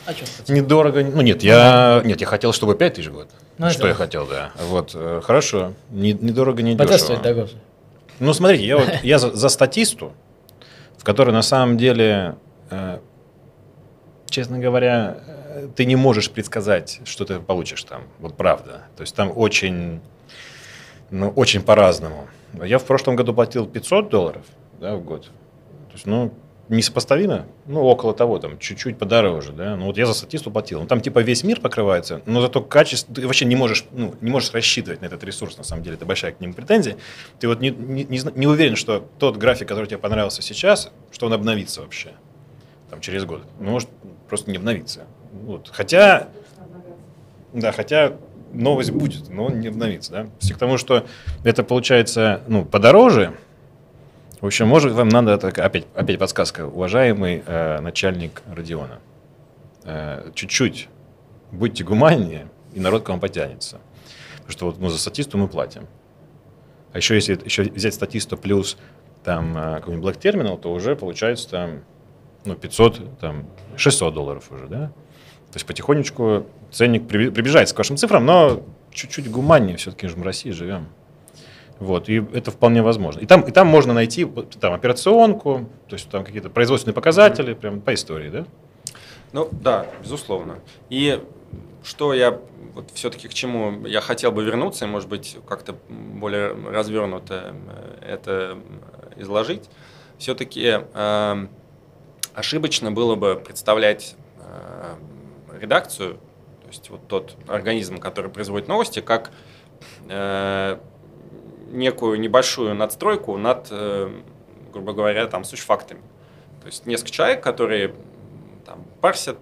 а что Недорого. Ну нет, я, нет, я хотел, чтобы 5 тысяч в год. Ну, что это... я хотел, да. Вот, э, хорошо. Недорого, не дешево. стоит. Ну, смотрите, я, вот, (laughs) я за, за статисту, в которой на самом деле, э, честно говоря, ты не можешь предсказать, что ты получишь там. Вот правда. То есть там очень, ну, очень по-разному. Я в прошлом году платил 500 долларов да, в год. То есть, ну, несопоставимо, ну, около того, там, чуть-чуть подороже, да, ну, вот я за статисту платил, ну, там, типа, весь мир покрывается, но зато качество, ты вообще не можешь, ну, не можешь рассчитывать на этот ресурс, на самом деле, это большая к нему претензия, ты вот не, не, не, не уверен, что тот график, который тебе понравился сейчас, что он обновится вообще, там, через год, ну, может просто не обновиться, вот, хотя, да, хотя новость будет, но не обновится. Да? К тому, что это получается ну, подороже, в общем, может, вам надо, опять, опять подсказка, уважаемый э, начальник Родиона, э, чуть-чуть будьте гуманнее, и народ к вам потянется. Потому что вот, ну, за статисту мы платим. А еще если еще взять статисту плюс там э, какой-нибудь Black Terminal, то уже получается там ну, 500, там 600 долларов уже, да? То есть потихонечку ценник приближается к вашим цифрам, но чуть-чуть гуманнее все-таки же в России живем. Вот, и это вполне возможно. И там, и там можно найти там, операционку, то есть там какие-то производственные показатели, прям по истории, да? Ну, да, безусловно. И что я вот все-таки к чему я хотел бы вернуться, и, может быть, как-то более развернуто э, это изложить, все-таки э, ошибочно было бы представлять э, редакцию, то есть вот тот организм, который производит новости, как э, некую небольшую надстройку над, э, грубо говоря, там, сущфактами. То есть несколько человек, которые там, парсят,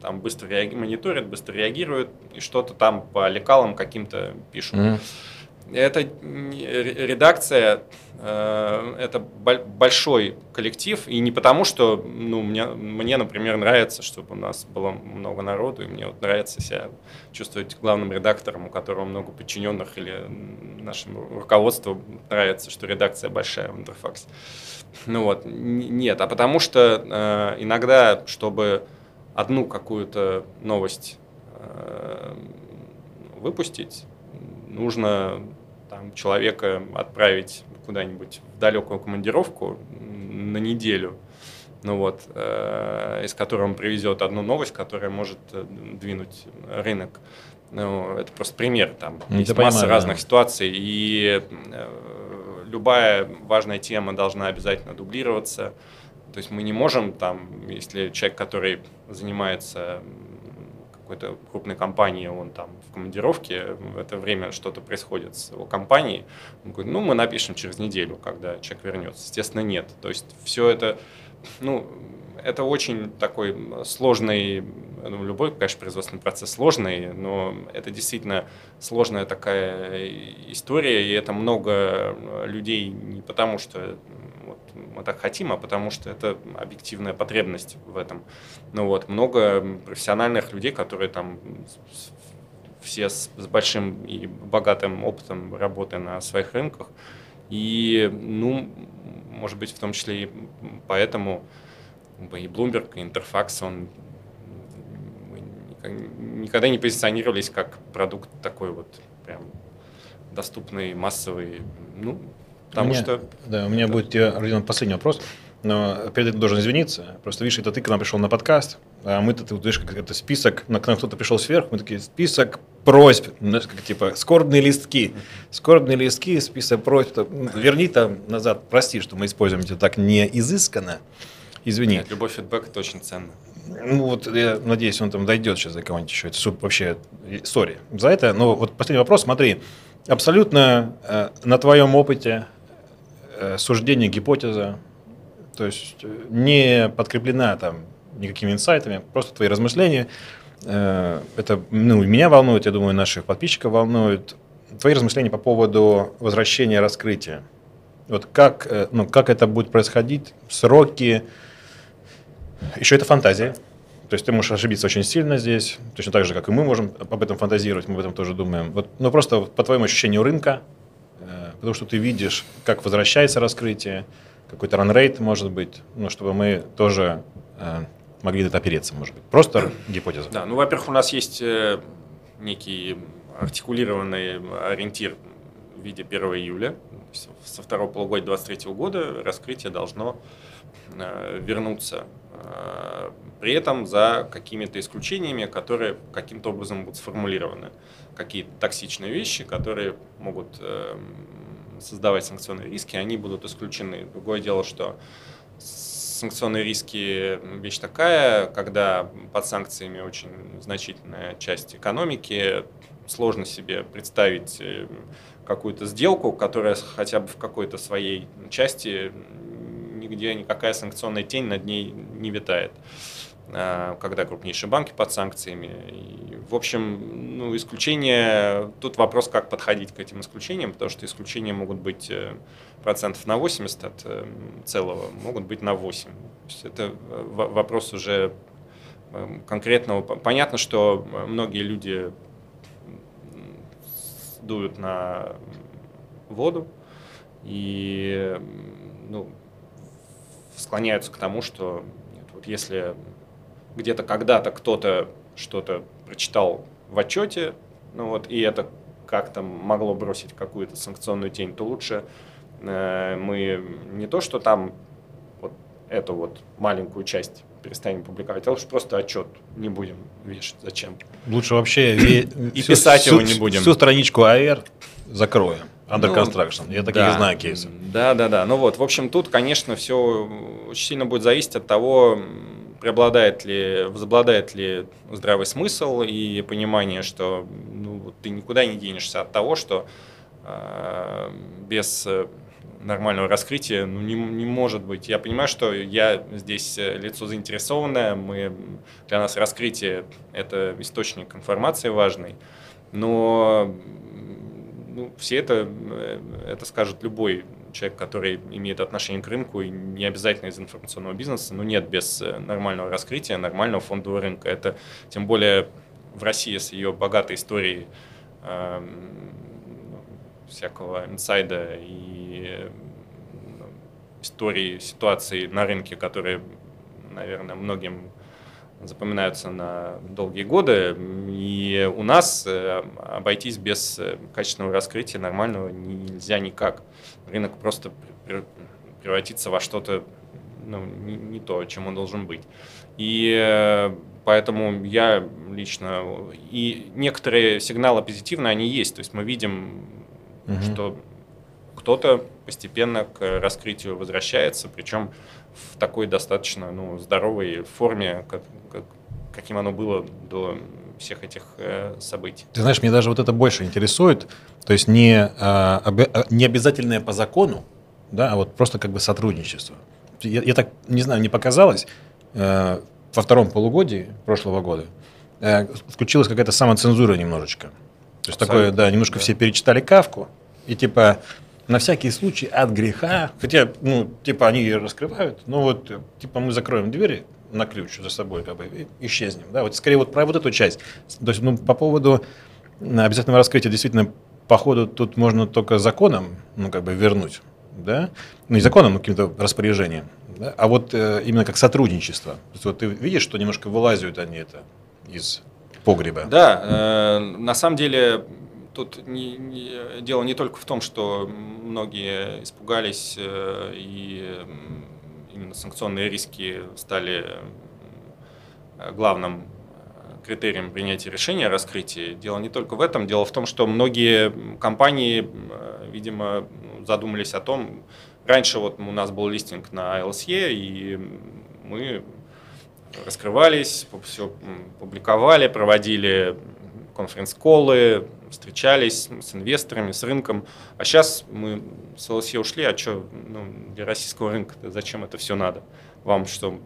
там, быстро реаги- мониторят, быстро реагируют и что-то там по лекалам каким-то пишут. Mm-hmm. Это редакция, э, это большой коллектив, и не потому, что ну, мне, мне, например, нравится, чтобы у нас было много народу, и мне вот нравится себя чувствовать главным редактором, у которого много подчиненных, или нашему руководству нравится, что редакция большая в Интерфаксе. Ну вот, нет, а потому что э, иногда, чтобы одну какую-то новость э, выпустить, нужно там, человека отправить куда-нибудь в далекую командировку на неделю, ну вот, э, из которой он привезет одну новость, которая может э, двинуть рынок. Ну, это просто пример, там ну, есть масса понимаю, разных да. ситуаций, и э, любая важная тема должна обязательно дублироваться, То есть мы не можем там, если человек, который занимается какой-то крупной компании, он там в командировке, в это время что-то происходит с его компанией, он говорит, ну, мы напишем через неделю, когда человек вернется. Естественно, нет. То есть все это, ну, это очень такой сложный, ну, любой, конечно, производственный процесс сложный, но это действительно сложная такая история, и это много людей не потому, что мы так хотим, а потому что это объективная потребность в этом. Ну вот, много профессиональных людей, которые там все с, с большим и богатым опытом работы на своих рынках. И, ну, может быть, в том числе и поэтому и Bloomberg, и Interfax, он никогда не позиционировались как продукт такой вот прям доступный, массовый. Ну, потому меня, что... Да, у меня это... будет тебе последний вопрос. Но перед этим должен извиниться. Просто видишь, это ты к нам пришел на подкаст, а мы-то, ты видишь, как это список, на к нам кто-то пришел сверху, мы такие, список просьб, знаешь, как типа скорбные листки, скорбные листки, список просьб, верни там назад, прости, что мы используем это так не изысканно, Извини. Нет, любой фидбэк это очень ценно. Ну вот, я надеюсь, он там дойдет сейчас до кого-нибудь еще. Это вообще, сори за это. Но вот последний вопрос, смотри. Абсолютно э, на твоем опыте суждение, гипотеза, то есть э, не подкреплена там никакими инсайтами, просто твои размышления. Э, это ну, меня волнует, я думаю, наших подписчиков волнует. Твои размышления по поводу возвращения раскрытия. Вот как, э, ну, как это будет происходить, сроки, еще это фантазия. То есть ты можешь ошибиться очень сильно здесь, точно так же, как и мы можем об этом фантазировать, мы об этом тоже думаем. Вот, но просто по твоему ощущению рынка, э, потому что ты видишь, как возвращается раскрытие, какой-то ранрейт может быть, ну, чтобы мы тоже э, могли это опереться, может быть. Просто (clears throat) гипотеза. Да, ну, во-первых, у нас есть э, некий артикулированный ориентир в виде 1 июля. Со второго полугодия 2023 года раскрытие должно э, вернуться Э, при этом за какими-то исключениями, которые каким-то образом будут сформулированы. Какие-то токсичные вещи, которые могут э, создавать санкционные риски, они будут исключены. Другое дело, что санкционные риски вещь такая, когда под санкциями очень значительная часть экономики, сложно себе представить э, какую-то сделку, которая хотя бы в какой-то своей части нигде никакая санкционная тень над ней не витает а, когда крупнейшие банки под санкциями. И, в общем, ну, исключения, тут вопрос, как подходить к этим исключениям, потому что исключения могут быть э, процентов на 80 от э, целого, могут быть на 8. То есть это э, вопрос уже конкретного. Понятно, что многие люди дуют на воду, и ну, склоняются к тому, что нет, вот если где-то когда-то кто-то что-то прочитал в отчете, ну вот, и это как-то могло бросить какую-то санкционную тень, то лучше э, мы не то, что там вот эту вот маленькую часть перестанем публиковать, а лучше просто отчет не будем вешать. Зачем? Лучше вообще и писать его не будем. Всю страничку АР закроем. Under ну, construction. Я такие да, знаю кейсы. Да, да, да. Ну вот, в общем, тут, конечно, все очень сильно будет зависеть от того, преобладает ли, возобладает ли здравый смысл и понимание, что ну, ты никуда не денешься от того, что э, без нормального раскрытия ну, не, не может быть. Я понимаю, что я здесь лицо заинтересованное, мы, для нас раскрытие – это источник информации важный, но ну, все это, э, это скажет любой человек, который имеет отношение к рынку, и не обязательно из информационного бизнеса, но нет без э, нормального раскрытия, нормального фондового рынка. Это тем более в России с ее богатой историей э, всякого инсайда и э, истории ситуации на рынке, которые, наверное, многим запоминаются на долгие годы. И у нас э, обойтись без э, качественного раскрытия нормального нельзя никак. Рынок просто превратится во что-то ну, не, не то, чем он должен быть. И э, поэтому я лично... И некоторые сигналы позитивные, они есть. То есть мы видим, угу. что кто-то постепенно к раскрытию возвращается, причем в такой достаточно ну, здоровой форме, как, как, каким оно было до всех этих э, событий. Ты знаешь, мне даже вот это больше интересует, то есть не, а, а, не обязательное по закону, да, а вот просто как бы сотрудничество. Я, я так, не знаю, не показалось, э, во втором полугодии прошлого года э, включилась какая-то самоцензура немножечко. То есть Абсолютно, такое, да, немножко да. все перечитали Кавку, и типа на всякий случай от греха, хотя, ну, типа они ее раскрывают, но вот, типа мы закроем двери на ключ за собой, как бы, и исчезнем, да, вот скорее вот про вот эту часть. То есть, ну, по поводу обязательного раскрытия, действительно, походу тут можно только законом, ну, как бы вернуть, да, ну, не законом, но каким-то распоряжением, да? а вот э, именно как сотрудничество. То есть, вот ты видишь, что немножко вылазят они это из погреба. Да, э, на самом деле тут не, не, дело не только в том, что многие испугались э, и именно санкционные риски стали главным э, критерием принятия решения о раскрытии. Дело не только в этом, дело в том, что многие компании, э, видимо, задумались о том, раньше вот у нас был листинг на LSE, и мы раскрывались, все публиковали, проводили конференц-коллы, встречались с инвесторами, с рынком. А сейчас мы с LSE ушли, а что ну, для российского рынка зачем это все надо? Вам что,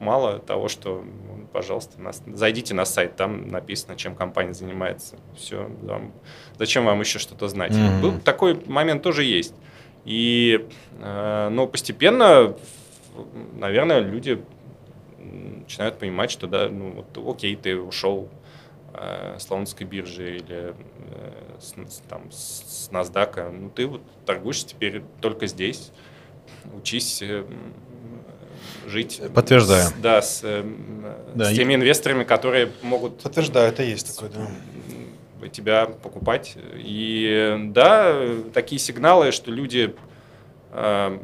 мало того, что, пожалуйста, нас, зайдите на сайт, там написано, чем компания занимается. Все, вам, зачем вам еще что-то знать? Mm-hmm. Был, такой момент тоже есть. И, э, но постепенно, наверное, люди начинают понимать, что да, ну вот окей, ты ушел э, с лондонской биржи или э, с, там, с NASDAQ, ну ты вот торгуешься теперь только здесь, учись э, жить. Подтверждаю. С, да, с, э, да, с теми инвесторами, которые могут... Подтверждаю, это есть такое, да тебя покупать. И да, такие сигналы, что люди, э,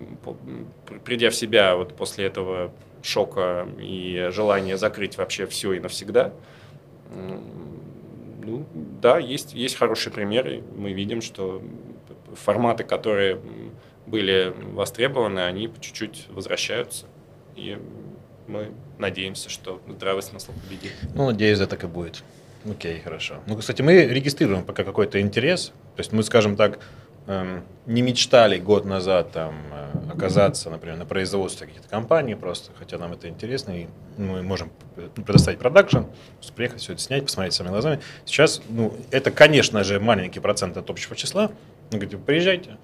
придя в себя вот после этого шока и желания закрыть вообще все и навсегда, ну, да, есть, есть хорошие примеры. Мы видим, что форматы, которые были востребованы, они чуть-чуть возвращаются. И мы надеемся, что здравый смысл победит. Ну, надеюсь, это так и будет. Окей, хорошо. Ну, кстати, мы регистрируем пока какой-то интерес. То есть мы, скажем так, не мечтали год назад там, э, оказаться, например, на производстве каких-то компаний просто, хотя нам это интересно, и мы можем предоставить продакшн, приехать, все это снять, посмотреть своими глазами. Сейчас, ну, это, конечно же, маленький процент от общего числа. Мы говорим, приезжайте,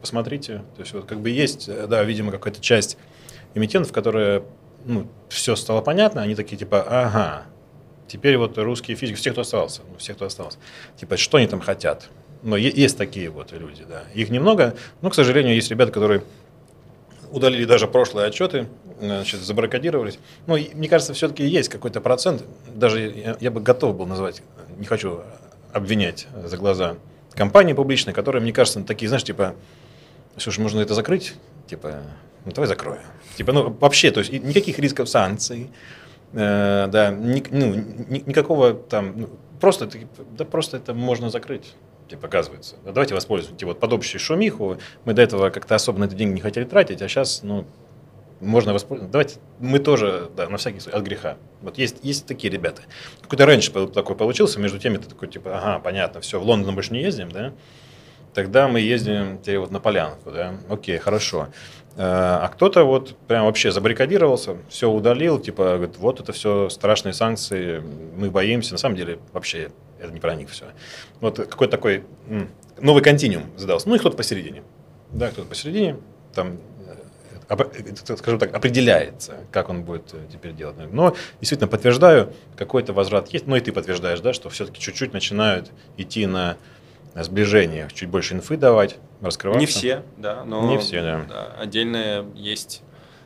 посмотрите. То есть вот как бы есть, э, да, видимо, какая-то часть эмитентов, которые, ну, все стало понятно, они такие типа, ага, Теперь вот русские физики, все, кто остался, ну, все, кто остался, типа, что они там хотят? Но есть такие вот люди, да. Их немного, но, к сожалению, есть ребята, которые удалили даже прошлые отчеты, значит, забаррикадировались. Ну, мне кажется, все-таки есть какой-то процент, даже я, я бы готов был назвать, не хочу обвинять за глаза компании публичные, которые, мне кажется, такие, знаешь, типа, слушай, можно это закрыть? Типа, ну давай закроем. Типа, ну вообще, то есть никаких рисков санкций, Э, да, ни, ну, ни, никакого там, ну, просто, да просто это можно закрыть типа, оказывается. Да, давайте воспользуемся типа, вот под общую шумиху. Мы до этого как-то особо на это деньги не хотели тратить, а сейчас, ну, можно воспользоваться. Давайте мы тоже, да, на всякий случай, от греха. Вот есть, есть такие ребята. Какой-то раньше такой получился, между теми ты такой, типа, ага, понятно, все, в Лондон больше не ездим, да? Тогда мы ездим теперь вот на полянку, да? Окей, хорошо. Э, а кто-то вот прям вообще забаррикадировался, все удалил, типа, говорит, вот это все страшные санкции, мы боимся. На самом деле вообще это не про них все. Вот какой-то такой новый континуум задался. Ну и кто-то посередине. Да, кто-то посередине, там э, э, скажем так, определяется, как он будет теперь делать. Но действительно подтверждаю, какой-то возврат есть. Ну и ты подтверждаешь, да, что все-таки чуть-чуть начинают идти на сближениях, чуть больше инфы давать, раскрываться. Не все, да, но не все, да. да отдельные есть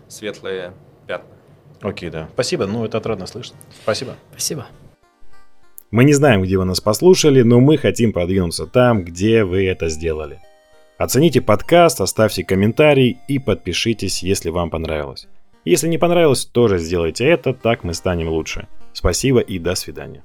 светлые пятна. Окей, да. Спасибо, ну это отрадно слышно. Спасибо. Спасибо. Мы не знаем, где вы нас послушали, но мы хотим продвинуться там, где вы это сделали. Оцените подкаст, оставьте комментарий и подпишитесь, если вам понравилось. Если не понравилось, тоже сделайте это, так мы станем лучше. Спасибо и до свидания.